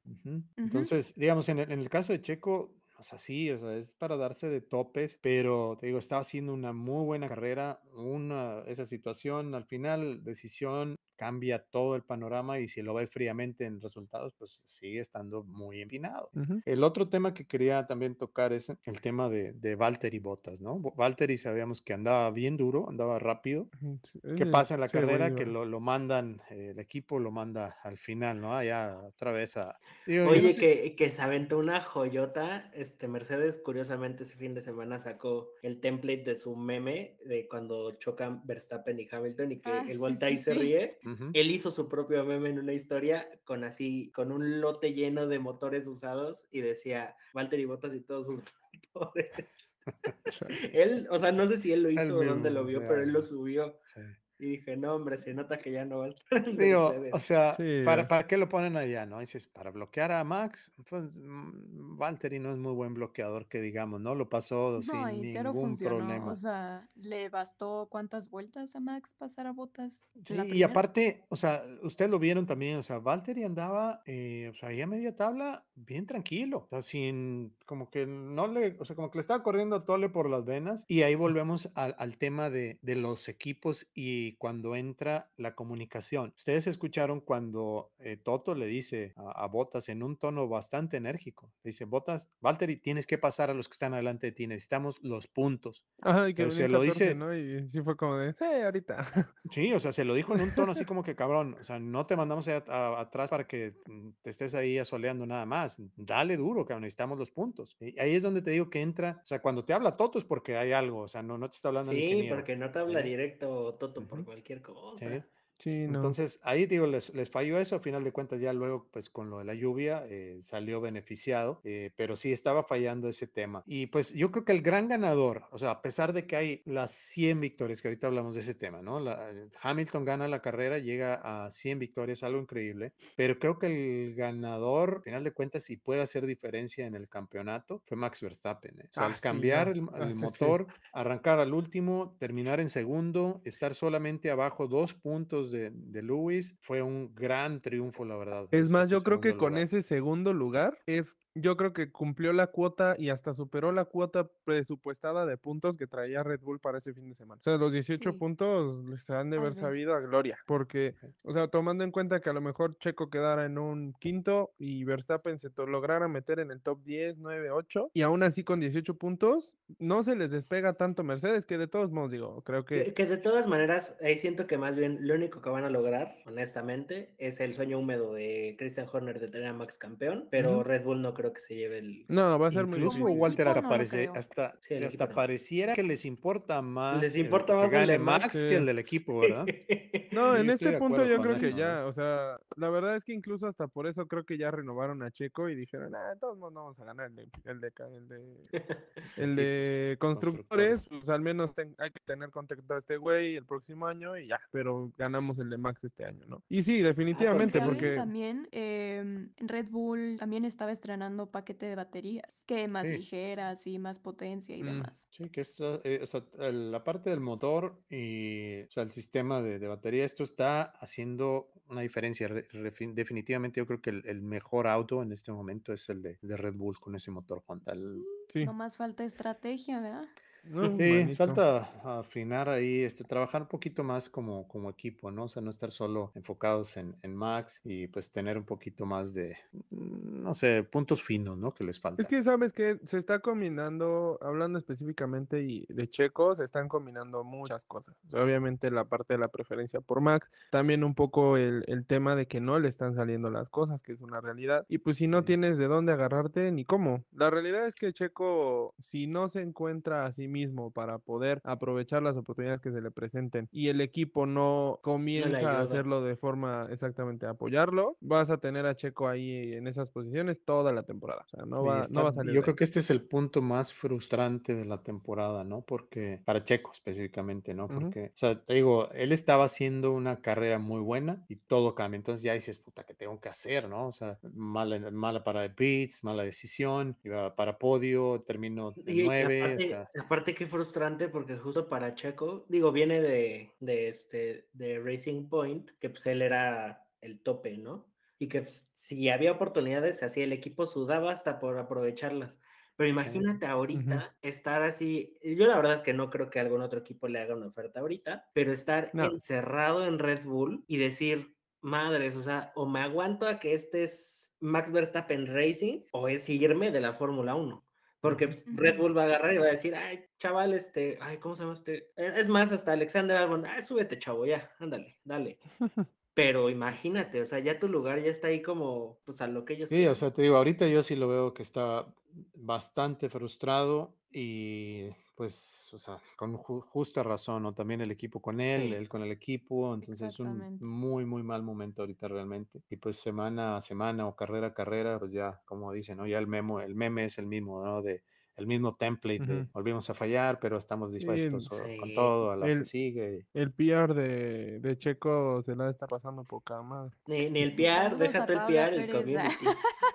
Entonces, digamos, en el, en el caso de Checo, o sea, sí, o sea, es para darse de topes, pero te digo, estaba haciendo una muy buena carrera, una, esa situación, al final, decisión cambia todo el panorama y si lo ves fríamente en resultados, pues sigue estando muy empinado. El otro tema que quería también tocar es el tema de, de Valtteri Bottas, ¿no? Valtteri sabíamos que andaba bien duro, andaba rápido. Sí, ¿Qué ese- pasa en la sí, carrera? Que lo, lo mandan, eh, el equipo lo manda al final, ¿no? Allá otra vez a... digo, yo no Oye, sé- que, que se aventó una joyota. Este Mercedes, curiosamente, ese fin de semana sacó el template de su meme de cuando chocan Verstappen y Hamilton y que Ah, el sí, voltea y sí, se sí. ríe. Él hizo su propio meme en una historia con así, con un lote lleno de motores usados y decía Valtteri Bottas y todos sus motores. él, o sea, no sé si él lo Él hizo o dónde lo vio, pero él lo subió. Sí. Y dije, no, hombre, se nota que ya no va a estar en Digo, o sea, Sí. ¿para, ¿para qué lo ponen allá? ¿No? Dices, para bloquear a Max, pues mm, Valtteri no es muy buen bloqueador, que digamos, ¿no? Lo pasó No, sin y cero ningún funcionó. problema. O sea, le bastó cuántas vueltas a Max pasar a botas. Sí, y aparte, o sea, ustedes lo vieron también, o sea, Valtteri andaba, eh, o sea, ahí a media tabla, bien tranquilo, o sea, sin, como que no le, o sea, como que le estaba corriendo tole por las venas, y ahí volvemos al, al tema de, de los equipos y cuando entra la comunicación. Ustedes escucharon cuando eh, Toto le dice a, a Botas en un tono bastante enérgico, le dice, Botas, Valtteri, tienes que pasar a los que están adelante de ti, necesitamos los puntos. Ajá, y que Pero se lo 14, dice- ¿no? Y sí fue como de, eh, ahorita. Sí, o sea, se lo dijo en un tono así como que cabrón, o sea, no te mandamos a- atrás para que mm, te estés ahí asoleando nada más, dale duro, cabrón, necesitamos los puntos. Y ahí es donde te digo que entra, o sea, cuando te habla Toto es porque hay algo, o sea, no, no te está hablando Sí, porque no te habla ¿eh? directo Toto por cualquier cosa. Sí, no. Entonces, ahí digo, les, les falló eso, a final de cuentas ya luego, pues con lo de la lluvia, eh, salió beneficiado, eh, pero sí estaba fallando ese tema. Y pues yo creo que el gran ganador, o sea, a pesar de que hay las 100 victorias, que ahorita hablamos de ese tema, ¿no? La- eh, Hamilton gana la carrera, llega a 100 victorias, algo increíble, pero creo que el ganador, a final de cuentas, si puede hacer diferencia en el campeonato, fue Max Verstappen. ¿eh? O sea, Ah, al sí, cambiar no. el, Ah, el sí, motor, arrancar al último, terminar en segundo, estar solamente abajo dos puntos de, de Lewis, fue un gran triunfo, la verdad. Es este- más, yo creo que con lugar. ese segundo lugar es, yo creo que cumplió la cuota y hasta superó la cuota presupuestada de puntos que traía Red Bull para ese fin de semana. O sea, los 18 Sí. puntos les han de haber sabido a gloria, porque, o sea, tomando en cuenta que a lo mejor Checo quedara en un quinto y Verstappen se lograra meter en el top 10, 9, 8, y aún así con 18 puntos, no se les despega tanto Mercedes, que de todos modos, digo, creo Que, que... que de todas maneras, ahí siento que más bien lo único que van a lograr, honestamente, es el sueño húmedo de Christian Horner de tener a Max campeón, pero. Red Bull no creo que se lleve el... No, va a ser muy Incluso difícil. Walter equipo hasta, no parece- creo. hasta, Sí, el hasta equipo no. pareciera que les importa más Les el- importa que más el gane de Max. Que el del equipo, ¿verdad? No, Sí, en estoy este punto yo creo que eso, ya, ¿no? o sea, la verdad es que incluso hasta por eso creo que ya renovaron a Checo y dijeron, ah, de todos modos no vamos a ganar el de, el de, el de, el de constructores, pues al menos ten- hay que tener contacto a este güey el próximo año y ya, pero ganamos el de Max este año, ¿no? Y sí, Y definitivamente, saben porque... también, em, Red Bull también estaba estrenando paquete de baterías, que más Sí. ligeras y más potencia y Mm. demás. Sí, que esto, eh, o sea, el- la parte del motor y o sea, el sistema de, de batería, esto está haciendo una diferencia. Re- refi- definitivamente yo creo que el, el mejor auto en este momento es el de, de Red Bull con ese motor Honda. El- Sí, No más falta estrategia, ¿verdad? No, Sí, falta afinar ahí, este, trabajar un poquito más como, como equipo, ¿no? O sea, no estar solo enfocados en, en Max y pues tener un poquito más de, mm, no sé, puntos finos, ¿no? Que les falta. Es que sabes que se está combinando, hablando específicamente y de Checo, se están combinando muchas cosas. O sea, obviamente la parte de la preferencia por Max, también un poco el, el tema de que no le están saliendo las cosas, que es una realidad. Y pues si no Sí. tienes de dónde agarrarte ni cómo. La realidad es que Checo, si no se encuentra a sí mismo para poder aprovechar las oportunidades que se le presenten y el equipo no comienza a hacerlo de forma exactamente apoyarlo, vas a tener a Checo ahí en esas posiciones toda la temporada. O sea, no va, está- no va a salir. Yo de creo que este es el punto más frustrante de la temporada, ¿no? Porque para Checo específicamente, ¿no? Porque, o sea, te digo, él estaba haciendo una carrera muy buena y todo cambia. Entonces ya dices, puta, ¿qué tengo que hacer, no? O sea, mala, mala para Brits, mala decisión, iba para podio, termino y nueve, o aparte, sea, aparte qué frustrante porque justo para Checo, digo, viene de, de este de Racing Point, que pues él era el tope, ¿no? Y que pues, si había oportunidades, hacía el equipo sudaba hasta por aprovecharlas. Pero imagínate ahorita estar así, yo la verdad es que no creo que algún otro equipo le haga una oferta ahorita, pero estar No. encerrado en Red Bull y decir, madres, o sea, o me aguanto a que este es Max Verstappen Racing o es irme de la Fórmula 1. Porque pues, Red. Bull va a agarrar y va a decir, ay, chaval, este, ay, ¿cómo se llama este? Es más, hasta Alexander Albon, ay, súbete, chavo, ya, ándale, dale. Pero imagínate, o sea, ya tu lugar ya está ahí como, pues a lo que ellos Sí, o sea, te digo, ahorita yo sí lo veo que está bastante frustrado y pues, o sea, con ju- justa razón, ¿no? También el equipo con él, Sí. él con el equipo, entonces es un muy, muy mal momento ahorita realmente. Y pues semana a semana o carrera a carrera, pues ya, como dicen, ¿no? Ya el memo, el meme es el mismo, ¿no? De el mismo template de Ujú. volvimos a fallar, pero estamos dispuestos o- con Sí. todo a la que El- sigue. El PR de, de Checo se la está pasando poca madre. Ni, ni el PR, tú el PR, el ah. community.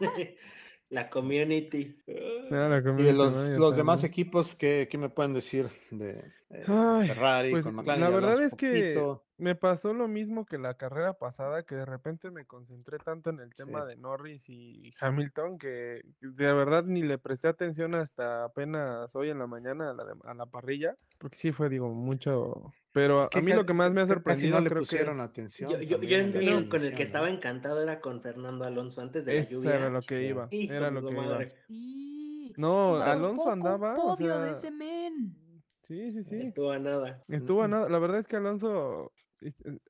la community. Ah, la Y de community los, los demás equipos, ¿qué, qué me pueden decir de eh, Ay, Ferrari pues, con McLaren? la verdad es que poquito. me pasó lo mismo que la carrera pasada, que de repente me concentré tanto en el tema Sí. de Norris y Hamilton que de verdad ni le presté atención hasta apenas hoy en la mañana a la, de- a la parrilla, porque sí fue, digo, mucho. Pero Pues a, es que a mí lo que más me ha sorprendido no le creo que pusieron es- atención. Yo, yo, yo el con el que estaba encantado era con Fernando Alonso antes de la Eso lluvia. era lo que iba. Hijo Era de lo que iba. madre. Sí. No, Alonso poco un andaba, o podio de sea, ese men. Sí, sí, sí. Estuvo a nada. Estuvo a nada. La verdad es que Alonso,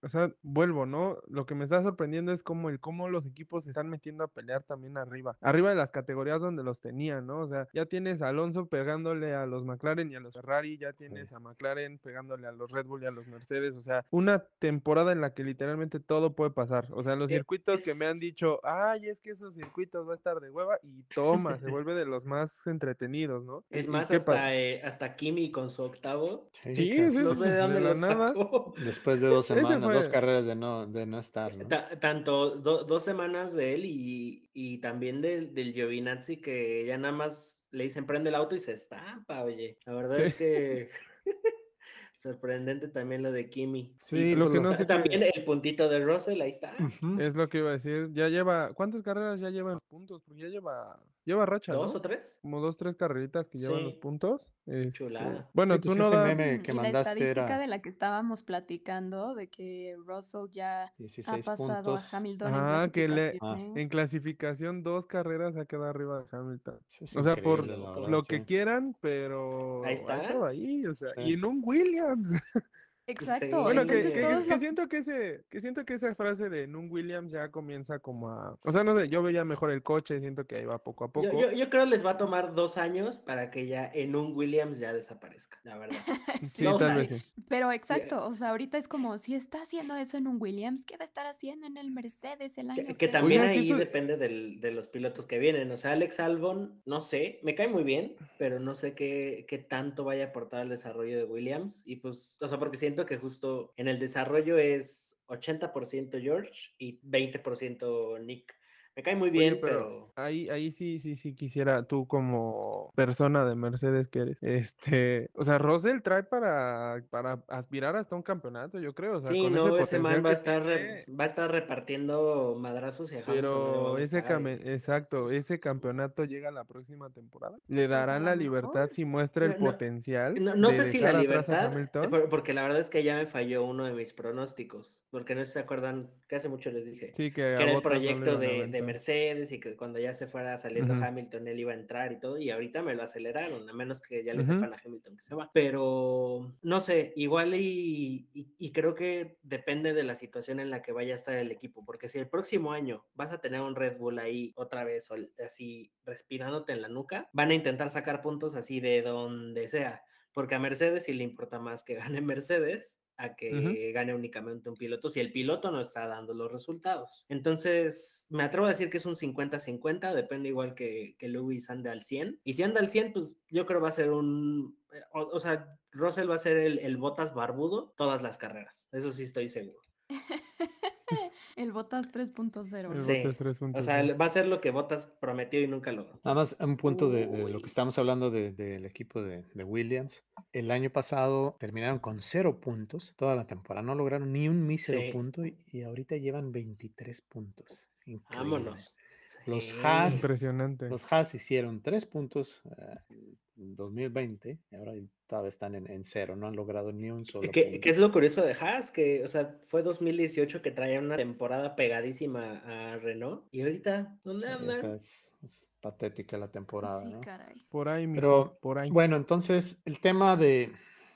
o sea, vuelvo, ¿no? Lo que me está sorprendiendo es cómo el cómo los equipos se están metiendo a pelear también arriba. Arriba de las categorías donde los tenían, ¿no? O sea, ya tienes a Alonso pegándole a los McLaren y a los Ferrari, ya tienes a McLaren pegándole a los Red Bull y a los Mercedes. O sea, una temporada en la que literalmente todo puede pasar. O sea, los Eh, circuitos que me han dicho, ay, es que esos circuitos va a estar de hueva, y toma, se vuelve de los más entretenidos, ¿no? Es más, hasta, eh, hasta Kimi con su octavo. Sí, Sí, sí, No sé de de dónde lo nada. Después de dos semanas, dos carreras de no, de no estar, tanto do- dos semanas de él y, y también del, del Giovinazzi que ya nada más le dicen prende el auto y se estampa, oye. La verdad es que sorprendente también lo de Kimi. Sí, lo que no sé también el puntito de Russell, ahí está. Es lo que iba a decir. Ya lleva, ¿cuántas carreras ya lleva en puntos? Porque ya lleva, lleva racha, ¿Dos ¿no? o tres? Como dos, tres carreritas que llevan los puntos. Este, Chulada. Bueno, Sí, pues ese meme Mm, que y la mandaste estadística era de la que estábamos platicando, de que Russell ya ha 16 pasado puntos. a Hamilton Ah, en que le- clasificaciones. en clasificación, dos carreras ha quedado arriba de Hamilton. Es O sea, por lo que quieran, pero Ahí ha está. estado ahí, o sea, Sí. y en un Williams. Exacto. Bueno, que, Entonces que- que lo- siento que ese, que siento que esa frase de en un Williams ya comienza como a, o sea, no sé, yo veía mejor el coche, siento que ahí va poco a poco. Yo, yo, yo creo les va a tomar dos años para que ya en un Williams ya desaparezca, la verdad. Sí, No, tal vez sí. Pero exacto, o sea, ahorita es como, si está haciendo eso en un Williams, ¿qué va a estar haciendo en el Mercedes el año Que, que, que también que ahí eso- depende del- de los pilotos que vienen. O sea, Alex Albon, no sé, me cae muy bien, pero no sé qué, qué tanto vaya a aportar al desarrollo de Williams. Y pues, o sea, porque siento que justo en el desarrollo es 80% George y 20% Nick. Me cae muy Oye, bien, pero pero... ahí, ahí sí, sí, sí quisiera tú como persona de Mercedes que eres, este, o sea, Russell trae para, para aspirar hasta un campeonato, yo creo, o sea, Sí, con no, ese ese man va a estar, re- va a estar repartiendo madrazos y pero ese came- exacto, ese campeonato llega la próxima temporada. Le Pues, darán la libertad si muestra el No, potencial No, no sé si la libertad, eh, porque la verdad es que ya me falló uno de mis pronósticos, porque no se acuerdan que hace mucho les dije Sí, que que era el proyecto de, de. Mercedes y que cuando ya se fuera saliendo Ujú. Hamilton él iba a entrar y todo, y ahorita me lo aceleraron, a menos que ya le Ujú. sepan a Hamilton que se va. Pero no sé, igual y, y- y creo que depende de la situación en la que vaya a estar el equipo, porque si el próximo año vas a tener un Red Bull ahí otra vez, o así respirándote en la nuca, van a intentar sacar puntos así de donde sea. Porque a Mercedes sí le importa más que gane Mercedes a que gane únicamente un piloto si el piloto no está dando los resultados. Entonces, me atrevo a decir que es un 50-50, depende igual que, que Lewis ande al 100. Y si anda al 100, pues yo creo va a ser un... eh, O, o sea, Russell va a ser el, el botas barbudo todas las carreras. Eso sí estoy seguro. El Botas 3.0. El ¿no? Sí. Bottas 3.0. O sea, va a ser lo que Botas prometió y nunca logró. Nada más un punto de, de lo que estamos hablando de- del equipo de, de Williams. El año pasado terminaron con cero puntos toda la temporada. No lograron ni un mísero Sí. punto y, y ahorita llevan 23 puntos. Increíble. Vámonos. Los. Haas- Impresionante. Los Haas hicieron tres puntos eh, en 2020 y ahora todavía están en, en cero. No han logrado ni un solo ¿Qué, punto. qué es lo curioso de Haas? Que, o sea, fue 2018 que traía una temporada pegadísima a Renault y ahorita, ¿dónde Sí, andan? esa es, es patética la temporada, Sí, ¿no? caray. Por ahí, mijo, Pero, por ahí. Bueno, entonces, el tema de,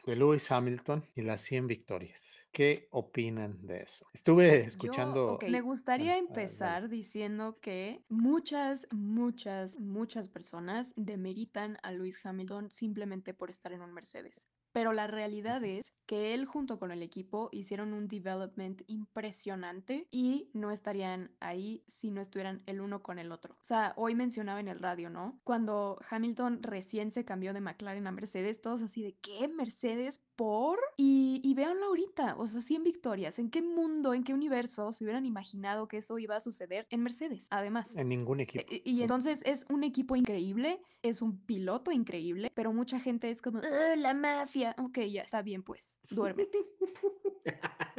de Lewis Hamilton y las 100 victorias. ¿Qué opinan de eso? Estuve escuchando. Yo, me gustaría empezar diciendo que muchas, muchas, muchas personas demeritan a Lewis Hamilton simplemente por estar en un Mercedes. Pero la realidad es que él junto con el equipo hicieron un development impresionante y no estarían ahí si no estuvieran el uno con el otro. O sea, hoy mencionaba en el radio, ¿no? Cuando Hamilton recién se cambió de McLaren a Mercedes, todos así de, ¿qué? ¿Mercedes por? Y, y véanlo ahorita, o sea, 100 victorias. ¿En qué mundo, en qué universo se hubieran imaginado que eso iba a suceder en Mercedes? Además. En ningún equipo. E, Y, y entonces es un equipo increíble, es un piloto increíble, pero mucha gente es como, "Ah, la mafia. Ok, ya está bien, pues, duérmete.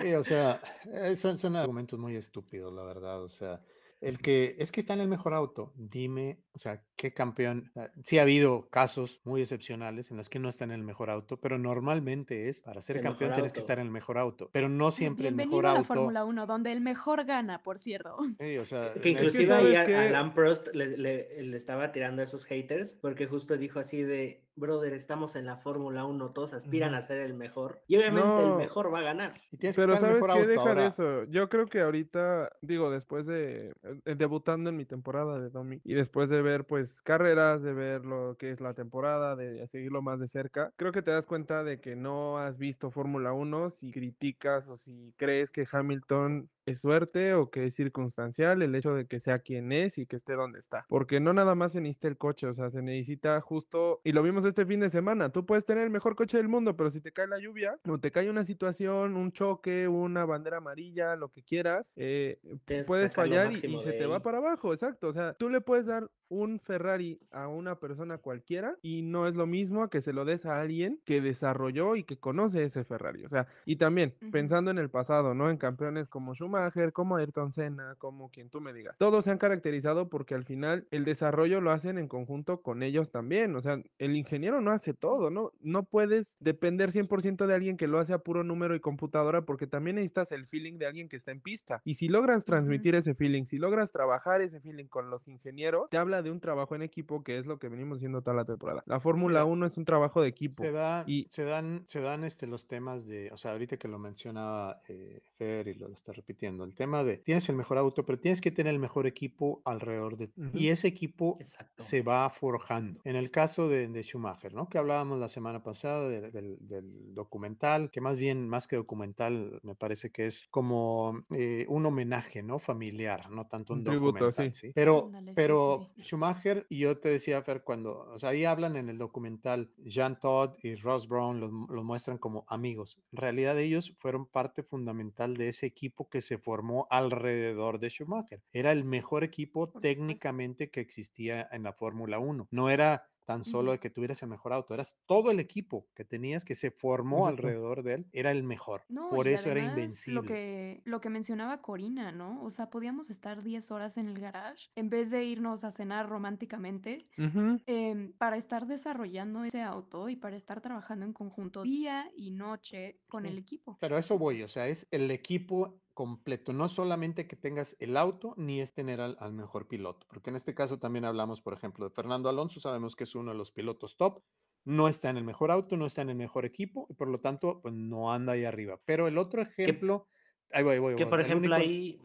Sí, o sea, eh, son, son argumentos muy estúpidos, la verdad. O sea, el que es que está en el mejor auto, dime, o sea, qué campeón. Sí ha habido casos muy excepcionales en los que no está en el mejor auto, pero normalmente es para ser El campeón tienes que auto. estar en el mejor auto, pero no siempre el Bienvenido mejor a la auto. Fórmula 1, donde el mejor gana, por cierto. Sí, o sea, Que es- inclusive ahí ¿sabes a, a qué? Alan Prost le, le- le estaba tirando a esos haters porque justo dijo así de, brother, estamos en la Fórmula 1, todos aspiran a ser el mejor y obviamente el mejor va a ganar. y tienes que Pero estar ¿sabes mejor qué? auto. Deja de Ahora, eso. Yo creo que ahorita, digo, después de eh, debutando en mi temporada de Domi y después de ver pues carreras, de ver lo que es la temporada, de seguirlo más de cerca, creo que te das cuenta de que no has visto Fórmula 1 si criticas o si crees que Hamilton es suerte o que es circunstancial el hecho de que sea quien es y que esté donde está. Porque no nada más se necesita el coche, o sea, se necesita justo, y lo vimos este fin de semana, tú puedes tener el mejor coche del mundo, pero si te cae la lluvia o te cae una situación, un choque, una bandera amarilla, lo que quieras, eh, puedes fallar y, y se te va para abajo, exacto. O sea, tú le puedes dar un Ferrari a una persona cualquiera y no es lo mismo a que se lo des a alguien que desarrolló y que conoce ese Ferrari. O sea, y también pensando en el pasado, ¿no? En campeones como Schumacher, como Ayrton Senna, como quien tú me digas. Todos se han caracterizado porque al final el desarrollo lo hacen en conjunto con ellos también. O sea, el ingeniero no hace todo, ¿no? No puedes depender 100% de alguien que lo hace a puro número y computadora porque también necesitas el feeling de alguien que está en pista. Y si logras transmitir ese feeling, si logras trabajar ese feeling con los ingenieros, te habla de un trabajo en equipo que es lo que venimos haciendo toda la temporada. La Fórmula Mira, 1 es un trabajo de equipo. Se, da- Y- se dan, se dan este, los temas de, o sea, ahorita que lo mencionaba eh, Fer y lo, lo está repitiendo, el tema de tienes el mejor auto, pero tienes que tener el mejor equipo alrededor de ti. Ujú. Y ese equipo Exacto. se va forjando. En el caso de, de Schumacher, ¿no? Que hablábamos la semana pasada de- del, del documental, que más bien, más que documental, me parece que es como eh, un homenaje, ¿no? Familiar, no tanto un, Un tributo, documental, sí. ¿sí? Pero, Ándale, pero sí. Schumacher, y yo te decía, Fer, cuando, o sea, ahí hablan en el documental, Jean Todd y Ross Brown los, los muestran como amigos. En realidad ellos fueron parte fundamental de ese equipo que se formó alrededor de Schumacher. Era el mejor equipo técnicamente que existía en la Fórmula 1. No era tan solo de que tuvieras el mejor auto, eras todo el equipo que tenías que se formó alrededor de él, era el mejor. No, Por eso era invencible. Lo que, lo que mencionaba Corina, ¿no? O sea, podíamos estar 10 horas en el garage en vez de irnos a cenar románticamente em, para estar desarrollando ese auto y para estar trabajando en conjunto día y noche con el equipo. Pero eso voy, o sea, es el equipo completo, no solamente que tengas el auto, ni es tener al, al mejor piloto, porque en este caso también hablamos, por ejemplo, de Fernando Alonso, sabemos que es uno de los pilotos top, no está en el mejor auto, no está en el mejor equipo, y por lo tanto, pues no anda ahí arriba. Pero el otro ejemplo, ahí voy, voy, Que voy, por ejemplo único- ahí...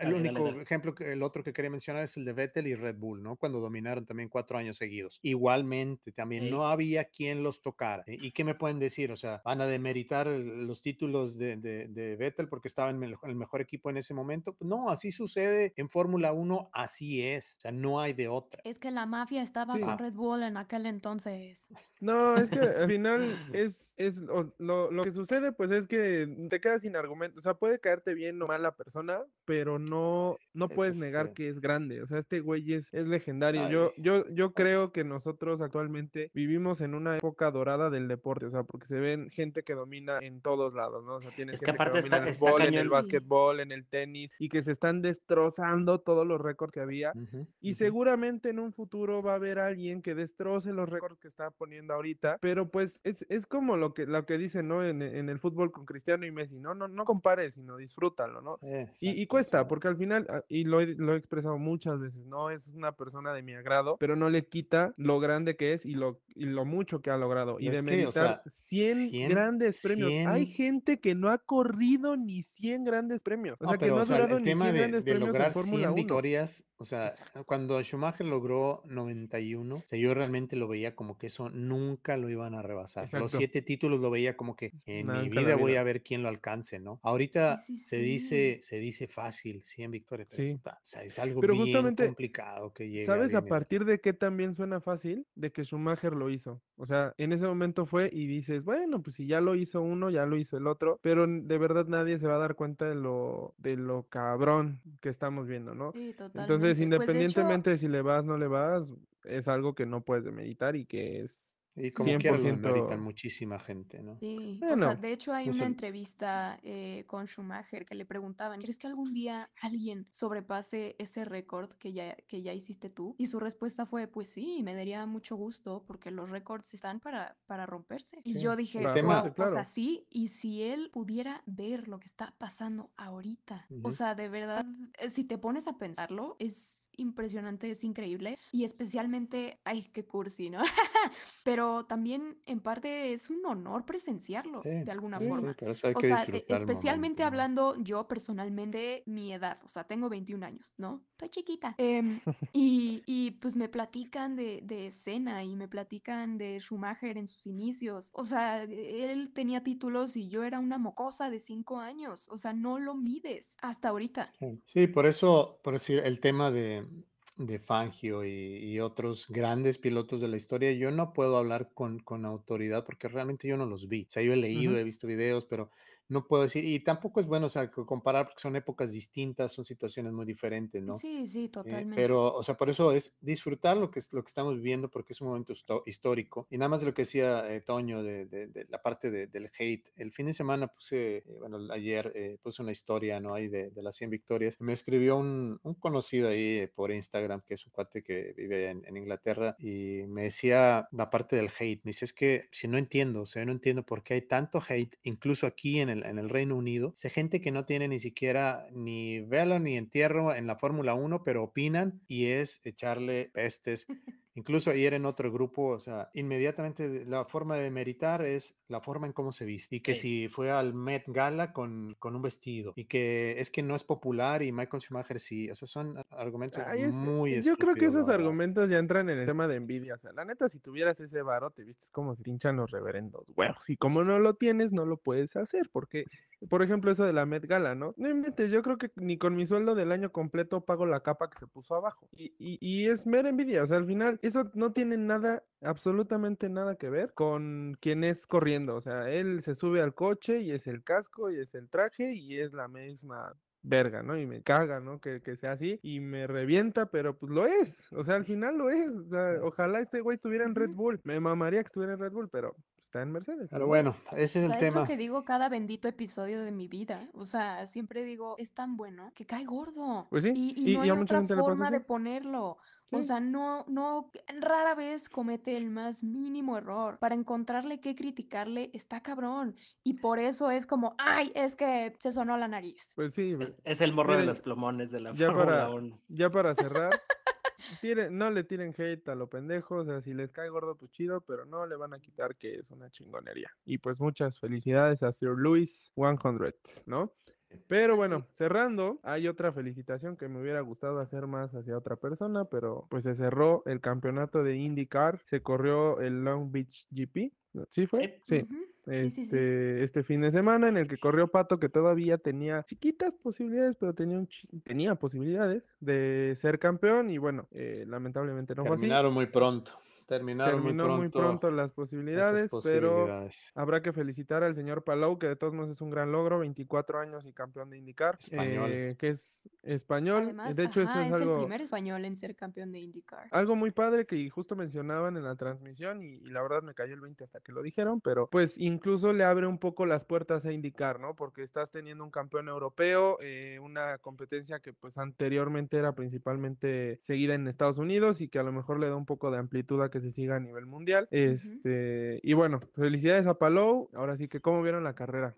El Dale, único dale. ejemplo, que, el otro que quería mencionar es el de Vettel y Red Bull, ¿no? Cuando dominaron también cuatro años seguidos. Igualmente, también Sí. no había quien los tocara. ¿Y y qué me pueden decir? O sea, ¿van a demeritar el- los títulos de, de- de Vettel porque estaba en el, el mejor equipo en ese momento? Pues no, así sucede en Fórmula 1, así es. O sea, no hay de otra. Es que la mafia estaba Sí. con Red Bull en aquel entonces. No, es que al final es, es lo, lo que sucede, pues es que te quedas sin argumento. O sea, puede caerte bien o mal la persona, pero no, no Es puedes negar este- que es grande. O sea, este güey es, es legendario. Ay. Yo, yo, yo creo que nosotros actualmente vivimos en una época dorada del deporte. O sea, porque se ven gente que domina en todos lados, ¿no? O sea, tienes Es que gente que aparte domina está- en el está fútbol, en el básquetbol, en el tenis, y que se están destrozando todos los récords que había. Y seguramente en un futuro va a haber alguien que destroce los récords que está poniendo ahorita, pero pues es, es como lo que, lo que dicen, ¿no? En, en el fútbol con Cristiano y Messi, ¿no? No, no compares, sino disfrútalo, ¿no? Sí, Y, y cuesta, porque al final, ah, y lo he, lo he expresado muchas veces, no es una persona de mi agrado, pero no le quita lo grande que es y lo, y lo mucho que ha logrado. Y de que, o sea, meritar 100, 100, grandes premios. Hay 100. gente que no ha corrido ni 100 grandes premios. O No, sea, que pero, no o ha durado el ni 100 tema de, grandes de premios en lograr Fórmula 100 1. victorias, o sea, Exacto. cuando Schumacher logró 91, o sea, yo realmente lo veía como que eso nunca lo iban a rebasar. Los siete títulos lo veía como que en mi en vida voy a ver quién lo alcance, ¿no? Sí, Ahorita sí, se sí. dice, se dice fácil, 100 victorias, pero Sí. puta, o sea, es algo Pero bien justamente, complicado que llegue ¿sabes a partir de qué también suena fácil? De que Schumacher lo hizo. O sea, en ese momento fue y dices, bueno, pues si ya lo hizo uno, ya lo hizo el otro, pero de verdad nadie se va a dar cuenta de lo, de lo cabrón que estamos viendo, ¿no? Sí, Entonces. Pues de hecho, independientemente de si le vas, no le vas, es algo que no puedes demeritar y que es Y como quiera lo 100%. demeritan muchísima gente, ¿no? Sí, o sea, Bueno, de hecho hay no una sé. entrevista eh, con Schumacher que le preguntaban, ¿crees que algún día alguien sobrepase ese récord que ya, que ya hiciste tú? Y su respuesta fue, pues sí, me daría mucho gusto porque los récords están para, para romperse. Y Sí, yo el dije, tema- wow, romperse, o sea, claro. sí, y si él pudiera ver lo que está pasando ahorita, o Ujú. sea, de verdad, eh, si te pones a pensarlo, es impresionante, es increíble, y especialmente, ay, qué cursi, ¿no? Pero también en parte es un honor presenciarlo Sí, de alguna sí, forma. hay O que sea, e- especialmente hablando yo personalmente, mi edad, o sea, tengo 21 años, ¿no? Estoy chiquita. Em, y, y, pues me platican de, de escena y me platican de Schumacher en sus inicios. O sea, él tenía títulos y yo era una mocosa de 5 años. O sea, no lo mides hasta ahorita. Sí, por eso, por decir, el tema de, de Fangio y, y otros grandes pilotos de la historia, yo no puedo hablar con, con autoridad porque realmente yo no los vi. O sea, yo he leído, he visto videos, pero no puedo decir, y tampoco es bueno, o sea, co- comparar porque son épocas distintas, son situaciones muy diferentes, ¿no? Sí, sí, Eh, totalmente. pero, o sea, por eso es disfrutar lo que, es, lo que estamos viviendo porque es un momento histórico. Y nada más de lo que decía eh, Toño de, de- de la parte de- del hate. El fin de semana puse, eh, bueno, ayer eh, puse una historia, ¿no? Ahí de, las 100 victorias. Me escribió un, un conocido ahí por Instagram, que es un cuate que vive en, en Inglaterra, y me decía la parte del hate. Me dice, es que si no entiendo, o sea, no entiendo por qué hay tanto hate, incluso aquí en el, en el Reino Unido. Sé gente que no tiene ni siquiera ni velo ni entierro en la Fórmula 1, pero opinan y es echarle pestes. Incluso ayer en otro grupo, o sea, inmediatamente la forma de meritar es la forma en cómo se viste. Y que Sí. si fue al Met Gala con, con un vestido. Y que es que no es popular y Michael Schumacher sí. O sea, son argumentos Ay, es- muy yo creo que esos argumentos ya entran en el tema de envidia. O sea, la neta, si tuvieras ese varo, te vistes como se pinchan los reverendos huevos. Y como no lo tienes, no lo puedes hacer. Porque, por ejemplo, eso de la Met Gala, ¿no? No inventes, yo creo que ni con mi sueldo del año completo pago la capa que se puso abajo. Y, y, y es mera envidia. O sea, al final, eso no tiene nada, absolutamente nada que ver con quien es corriendo. O sea, él se sube al coche y es el casco y es el traje y es la misma verga, ¿no? Y me caga, ¿no? Que, que sea así y me revienta, pero pues lo es, o sea, al final lo es, o sea, ojalá este güey estuviera en Red. Bull, me mamaría que estuviera en Red Bull, pero está en Mercedes. Pero ¿no? bueno, ese es el sea, es lo tema. que digo cada bendito episodio de mi vida. O sea, siempre digo, es tan bueno que cae gordo. Pues sí, Y, y- y no y a hay mucha otra gente le pasa forma de así. O sea, no, no, rara vez comete el más mínimo error. Para encontrarle qué criticarle, está cabrón. Y por eso es como, ay, es que se sonó la nariz. Pues sí, Es, es el morro de los plumones de la ya Fórmula para, 1. ya para cerrar, tiren- no le tiren hate a lo pendejo, o sea, si les cae gordo, pues chido, pero no le van a quitar que es una chingonería. Y pues muchas felicidades a Sir Louis 100, ¿no? Pero Así. bueno, cerrando, hay otra felicitación que me hubiera gustado hacer más hacia otra persona, pero pues se cerró el campeonato de IndyCar, se corrió el Long Beach GP. ¿sí fue? Sí. Sí, sí, sí. Este, este fin de semana en el que corrió Pato, que todavía tenía chiquitas posibilidades, pero tenía, un chi- tenía posibilidades de ser campeón y bueno, eh, lamentablemente no fue así. Terminaron muy pronto. Terminaron Terminó muy muy pronto. las posibilidades, pero habrá que felicitar al señor Palau, que de todos modos es un gran logro, 24 años y campeón de indicar, Español. que es español. Además, de hecho, ajá, eso es, es algo, el primer español en ser campeón de IndyCar. algo muy padre que justo mencionaban en la transmisión y, y la verdad me cayó el 20 hasta que lo dijeron, pero pues incluso le abre un poco las puertas a indicar, ¿no? Porque estás teniendo un campeón europeo, eh, una competencia que pues anteriormente era principalmente seguida en Estados Unidos y que a lo mejor le da un poco de amplitud a que se siga a nivel mundial. Este, y bueno, felicidades a Palou. Ahora sí que, ¿cómo vieron la carrera?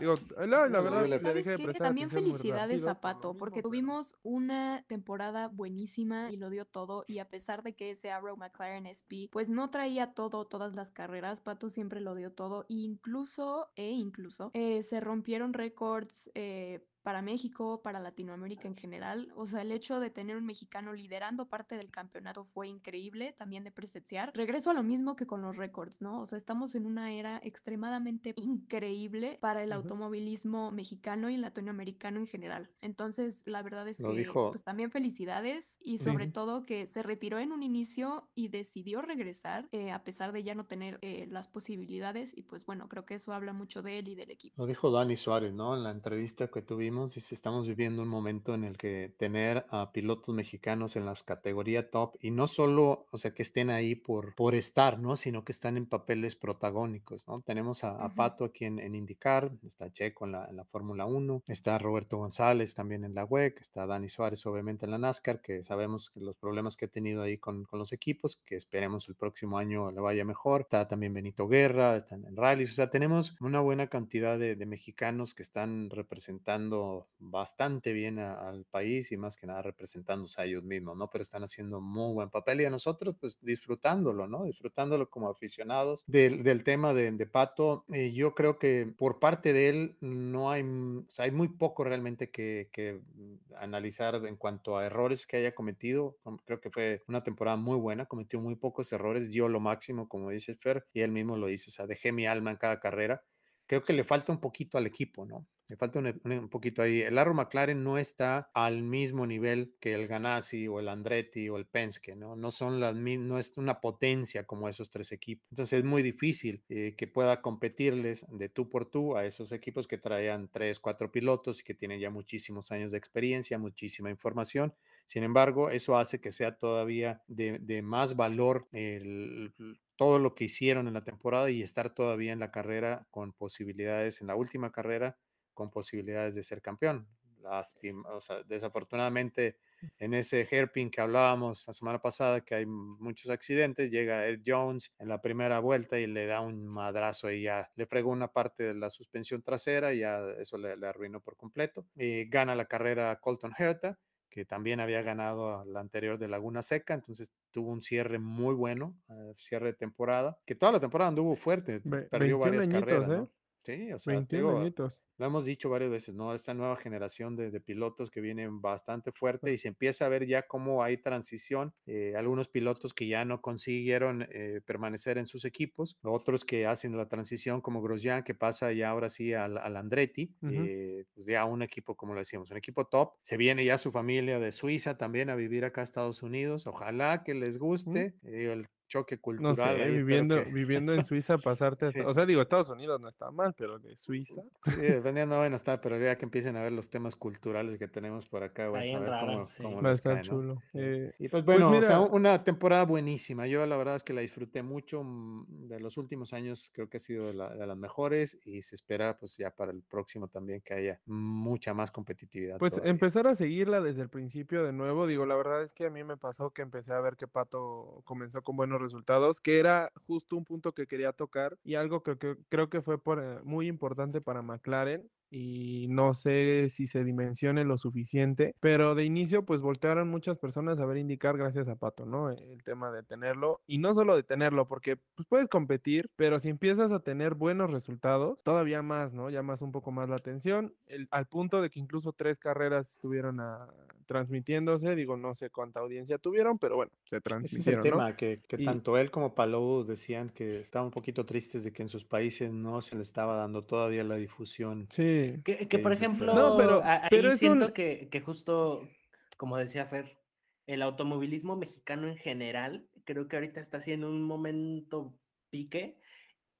Digo, la, la verdad, yo le- ¿Sabes dejé de prestar También felicidades a Pato, porque tuvimos una temporada buenísima y lo dio todo, y a pesar de que ese Arrow McLaren SP, pues no traía todo, todas las carreras, Pato siempre lo dio todo, e incluso, e incluso, eh, se rompieron récords eh, para México, para Latinoamérica en general, o sea, el hecho de tener un mexicano liderando parte del campeonato fue increíble, también de presenciar. Regreso a lo mismo que con los récords, ¿no? O sea, estamos en una era extremadamente increíble para el Ujú. automovilismo mexicano y latinoamericano en general. Entonces, la verdad es Lo que dijo- pues también felicidades y sobre todo que se retiró en un inicio y decidió regresar eh, a pesar de ya no tener eh, las posibilidades y pues bueno, creo que eso habla mucho de él y del equipo. Lo dijo Dani Suárez, ¿no? En la entrevista que tuvimos, dice, estamos viviendo un momento en el que tener a pilotos mexicanos en las categorías top y no solo, o sea, que estén ahí por, por estar, ¿no? Sino que están en papeles protagónicos, ¿no? Tenemos a. Pato aquí en, en IndyCar, está Checo en la, en la Fórmula 1, está Roberto González también en la WEC, está Dani Suárez obviamente en la NASCAR, que sabemos que los problemas que ha tenido ahí con, con los equipos, que esperemos el próximo año le vaya mejor. Está también Benito Guerra, están en rallies, o sea, tenemos una buena cantidad de, de mexicanos que están representando bastante bien al país y más que nada representándose a ellos mismos, ¿no? Pero están haciendo muy buen papel y a nosotros pues disfrutándolo, ¿no? Disfrutándolo como aficionados del, tema de, de Pato. eh, yo creo que por parte de él no hay, mm, hay muy poco realmente que, mm, analizar en cuanto a errores que haya cometido. Com- Creo que fue una temporada muy buena, cometió muy pocos errores, dio lo máximo, como dice Fer, y él mismo lo dice, o sea, dejé mi alma en cada carrera. Creo que le falta un poquito al equipo, ¿no? Le falta un, poquito ahí. El Arrow McLaren no está al mismo nivel que el Ganassi o el Andretti o el Penske, ¿no? No son las no es una potencia como esos tres equipos. Entonces es muy difícil eh, que pueda competirles de tú por tú a esos equipos que traían tres, cuatro pilotos y que tienen ya muchísimos años de experiencia, muchísima información. Sin embargo, eso hace que sea todavía de, de más valor el- todo lo que hicieron en la temporada y estar todavía en la carrera con posibilidades, en la última carrera, con posibilidades de ser campeón. Lástima, o sea, desafortunadamente en ese hairpin que hablábamos la semana pasada, que hay muchos accidentes, llega Ed Jones en la primera vuelta y le da un madrazo y ya le fregó una parte de la suspensión trasera y ya eso le, le arruinó por completo. Y gana la carrera Colton Herta que también había ganado la anterior de Laguna Seca, entonces tuvo un cierre muy bueno, eh, cierre de temporada, que toda la temporada anduvo fuerte, Ve- perdió 21 varias añitos, carreras, ¿eh? ¿no? Sí, o sea, te 21 digo, añitos. lo hemos dicho varias veces, ¿no? Esta nueva generación de, de pilotos que vienen bastante fuerte y se empieza a ver ya cómo hay transición. eh, algunos pilotos que ya no consiguieron eh, permanecer en sus equipos, otros que hacen la transición como Grosjean, que pasa ya ahora sí al, al Andretti, Ujú. eh, pues ya un equipo, como lo decíamos, un equipo top. Se viene ya su familia de Suiza también a vivir acá a Estados Unidos. Ojalá que les guste eh, el choque No cultural. sé, ahí espero viviendo, que- viviendo en Suiza, pasarte hasta... Sí. O sea, digo, Estados Unidos no está mal, pero de Suiza. Sí, dependiendo, bueno, está, pero ya que empiecen a ver los temas culturales que tenemos por acá, bueno, a ver cómo, raros, sí. cómo Va a les estar cae, ¿no? chulo. Eh, Y pues bueno, o sea, una temporada buenísima. Yo la verdad es que la disfruté mucho. mm, De los últimos años creo que ha sido de, la- de las mejores y se espera pues ya para el próximo también que haya mucha más competitividad. Pues todavía. empezar a seguirla desde el principio de nuevo, digo, la verdad es que a mí me pasó que empecé a ver que Pato comenzó con buenos resultados, que era justo un punto que quería tocar y algo que, creo que fue por, eh, muy importante para McLaren y no sé si se dimensione lo suficiente, pero de inicio pues voltearon muchas personas a ver indicar gracias a Pato, ¿no? El tema de tenerlo y no solo de tenerlo, porque pues puedes competir, pero si empiezas a tener buenos resultados, todavía más, ¿no? Llamas un poco más la atención, el- al punto de que incluso tres carreras estuvieron a- transmitiéndose, digo, no sé cuánta audiencia tuvieron, pero bueno, se Ese es el transmitieron, ¿no? tema, que, que Y- tanto él como Palou decían que estaban un poquito tristes de que en sus países no se les estaba dando todavía la difusión. Sí. Que, que, que por ejemplo, No, pero- a- ahí pero es siento un- que, que justo, como decía Fer, el automovilismo mexicano en general, creo que ahorita está así en un momento pique,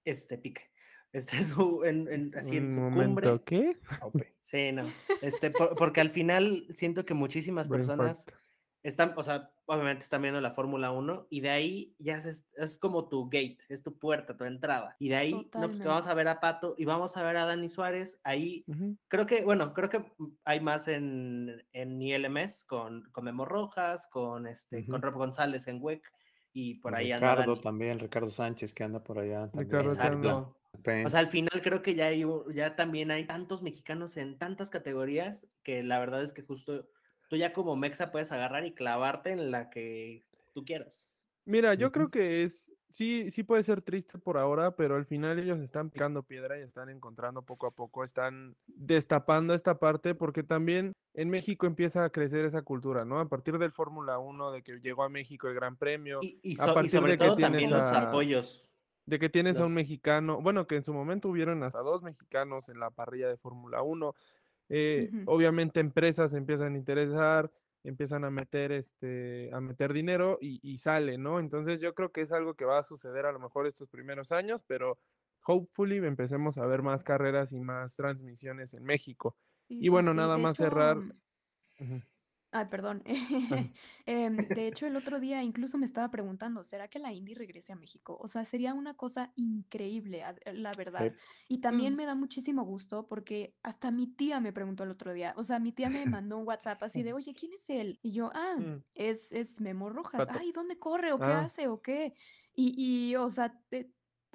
este pique, este su, en, en- así en su momento, cumbre. ¿qué? Sí, no. Este, por- porque al final siento que muchísimas Brain personas fart. Están, o sea, obviamente están viendo la Fórmula 1 y de ahí ya es, es como tu gate, es tu puerta, tu entrada. Y de ahí, no, pues vamos a ver a Pato y vamos a ver a Dani Suárez. Ahí Ujú. creo que, bueno, creo que hay más en, en ILMS con, con Memo Rojas, con, este, con Ujú. Rob González en WEC, y por ahí Ricardo anda Dani. también, Ricardo Sánchez que anda por allá también. Ricardo Exacto. O sea, al final creo que ya, hay, ya también hay tantos mexicanos en tantas categorías que la verdad es que justo tú ya como mexa puedes agarrar y clavarte en la que tú quieras. Mira, yo creo que es, sí, sí puede ser triste por ahora, pero al final ellos están picando piedra y están encontrando poco a poco, están destapando esta parte, porque también en México empieza a crecer esa cultura, ¿no? A partir del Fórmula 1, de que llegó a México el Gran Premio, Y, y a y partir sobre de que todo tienes también los a- apoyos. de que tienes a un mexicano, bueno, que en su momento hubieron hasta dos mexicanos en la parrilla de Fórmula 1. Eh, Ujú. Obviamente empresas empiezan a interesar, empiezan a meter este, a meter dinero y, y sale, ¿no? Entonces yo creo que es algo que va a suceder a lo mejor estos primeros años, pero hopefully empecemos a ver más carreras y más transmisiones en México. Sí, Y bueno, sí, nada más hecho, cerrar. mm. Ay, perdón. Em, de hecho, el otro día incluso me estaba preguntando, ¿será que la Indy regrese a México? O sea, sería una cosa increíble, a- la verdad. Y también Pues- me da muchísimo gusto porque hasta mi tía me preguntó el otro día. O sea, mi tía me mandó un WhatsApp así de, oye, ¿quién es él? Y yo, ah, Mm. es, es Memo Rojas. Ay, ¿dónde corre o qué Ah. hace o qué? Y, y o sea, te-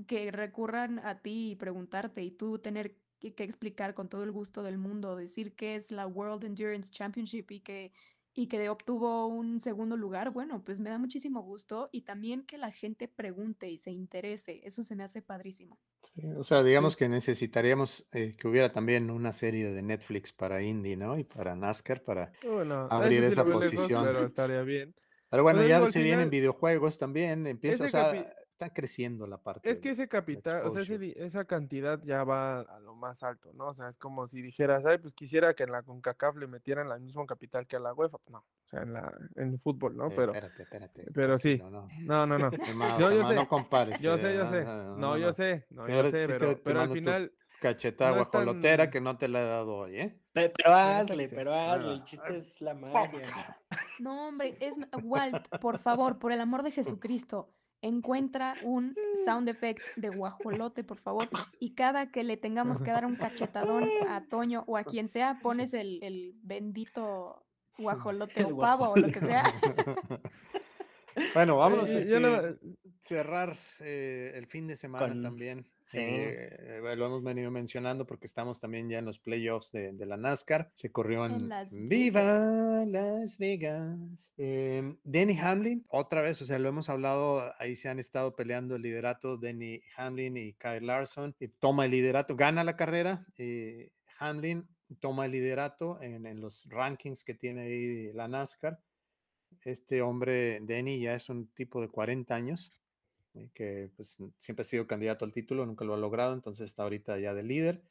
que recurran a ti y preguntarte y tú tener que, que explicar con todo el gusto del mundo, decir que es la World Endurance Championship y que, y que obtuvo un segundo lugar, bueno, pues me da muchísimo gusto y también que la gente pregunte y se interese, eso se me hace padrísimo. Sí, o sea, digamos que necesitaríamos eh, que hubiera también una serie de Netflix para Indy, ¿no? Y para NASCAR, para... Bueno, Abrir sí esa lejos, posición. pero estaría bien. Pero bueno, Pero ya se vienen final, videojuegos también, empieza, o ese sea, capi- está creciendo la parte. Es que ese capital, o sea, ese esa cantidad ya va a lo más alto, ¿no? O sea, es como si dijeras, ay, pues quisiera que en la CONCACAF le metieran el mismo capital que a la UEFA. No, o sea, en la, en el fútbol, ¿no? Eh, Pero, espérate, espérate. pero sí. no. no, no, no. Calmado, Yo- yo calmado, sé, no compares. Yo sé, yo no, sé. no, No, yo no. sé, no, yo sé, pero, te pero al final, Cachetada no guajolotera tan- que no te la he dado hoy, ¿eh? Pe- Pero neta hazle, pero hazle, el Ah, chiste ay, es la magia. No, hombre, es Walt, por favor, por el amor de Jesucristo, encuentra un sound effect de guajolote, por favor, y cada que le tengamos que dar un cachetadón a Toño o a quien sea, pones el, el bendito guajolote El o pavo o lo que sea. Bueno, vámonos eh, este, cerrar eh, el fin de semana Con- también. Sí. Eh, lo hemos venido mencionando porque estamos también ya en los playoffs de, de la NASCAR. Se corrió en, En Las Viva Las Vegas. Eh, Denny Hamlin, otra vez, o sea, lo hemos hablado, ahí se han estado peleando el liderato, Denny Hamlin y Kyle Larson. eh, toma el liderato, gana la carrera. eh, Hamlin toma el liderato en, en los rankings que tiene ahí la NASCAR este hombre, Denny, ya es un tipo de 40 años, eh, que pues siempre ha sido candidato al título, nunca lo ha logrado, entonces está ahorita ya de líder.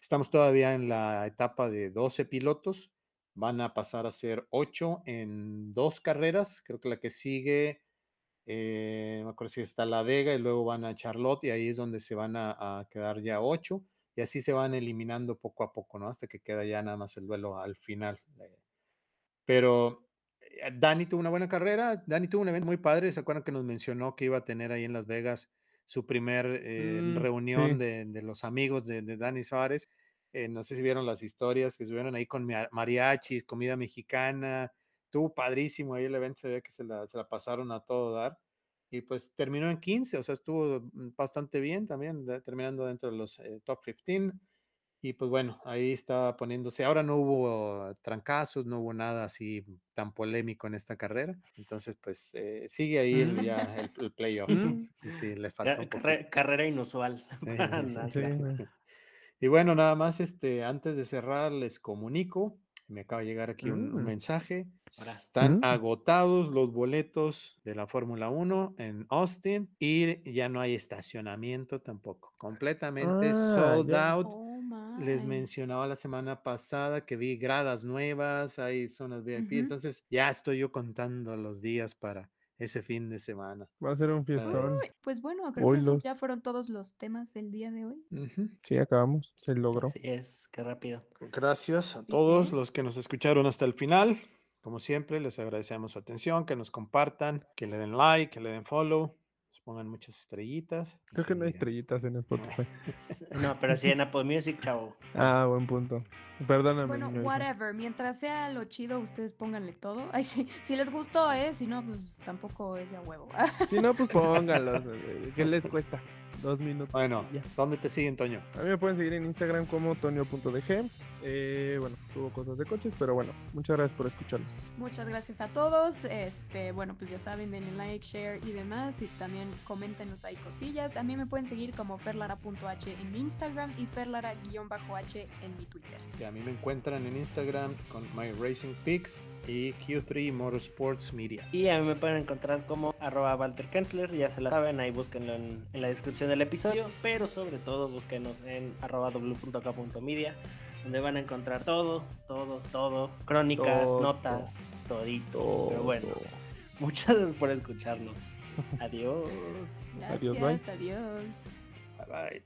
Estamos todavía en la etapa de 12 pilotos, van a pasar a ser 8 en dos carreras, creo que la que sigue, eh, me acuerdo si está La Vega y luego van a Charlotte y ahí es donde se van a, quedar ya 8 y así se van eliminando poco a poco, ¿no? Hasta que queda ya nada más el duelo al final. eh, pero eh, Dani tuvo una buena carrera. Dani tuvo un evento muy padre. ¿Se acuerdan que nos mencionó que iba a tener ahí en Las Vegas su primer eh, Mm, reunión sí. de, de los amigos de, de Dani Suárez? Eh, no sé si vieron las historias que estuvieron ahí con mariachis, comida mexicana. Estuvo padrísimo ahí el evento. Se ve que se la, se la pasaron a todo dar. Y pues terminó en 15, o sea, estuvo mm, bastante bien también, de- terminando dentro de los eh, top 15. Y pues bueno, ahí está poniéndose. Ahora no hubo trancazos, no hubo nada así tan polémico en esta carrera. Entonces, pues eh, sigue ahí el, ya el, el playoff. Mm. Sí, le un poquito. carrera inusual Sí. Y bueno, nada más, este, antes de cerrar, les comunico. Me acaba de llegar aquí un, un Mm. mensaje. Están Mm. agotados los boletos de la Fórmula 1 en Austin y ya no hay estacionamiento tampoco. Completamente Ah, sold ya. out. Les mencionaba la semana pasada que vi gradas nuevas, hay zonas VIP, Ujú. entonces ya estoy yo contando los días para ese fin de semana. Va a ser un fiestón. Uy, Pues bueno, creo que esos ya fueron todos los temas del día de hoy. Sí, acabamos. Se logró. Así es, qué rápido. Gracias a todos los que nos escucharon hasta el final. Como siempre, les agradecemos su atención, que nos compartan, que le den like, que le den follow. Pongan muchas estrellitas. Creo que no hay estrellitas en Spotify. No, pero sí en Apple Music, chavo. Ah, buen punto. Perdóname. Bueno, whatever. Mientras sea lo chido, ustedes pónganle todo. Ay, sí, si les gustó, ¿eh? Si no, pues tampoco es de a huevo. Si no, pues pónganlos. ¿Qué les cuesta? Dos minutos. Bueno, Ya. ¿dónde te siguen, Toño? A mí me pueden seguir en Instagram como tonio.dg. Eh, bueno, tuvo cosas de coches, pero bueno, muchas gracias por escucharnos. Muchas gracias a todos. Este, bueno, pues ya saben, denle like, share y demás. Y también coméntenos ahí cosillas. A mí me pueden seguir como ferlara.h en mi Instagram y ferlara-h en mi Twitter. Que a mí me encuentran en Instagram con My Racing Pics y Q3 Motorsports Media. Y a mí me pueden encontrar como arroba Walter Kensler, ya se la saben, ahí búsquenlo en, en la descripción del episodio, pero sobre todo búsquenos en arroba w.k.media, donde van a encontrar todo, todo, todo, crónicas, Todo. notas, todito. Pero bueno, muchas gracias por escucharnos. Adiós. Adiós, Gracias, bye. adiós. Bye bye.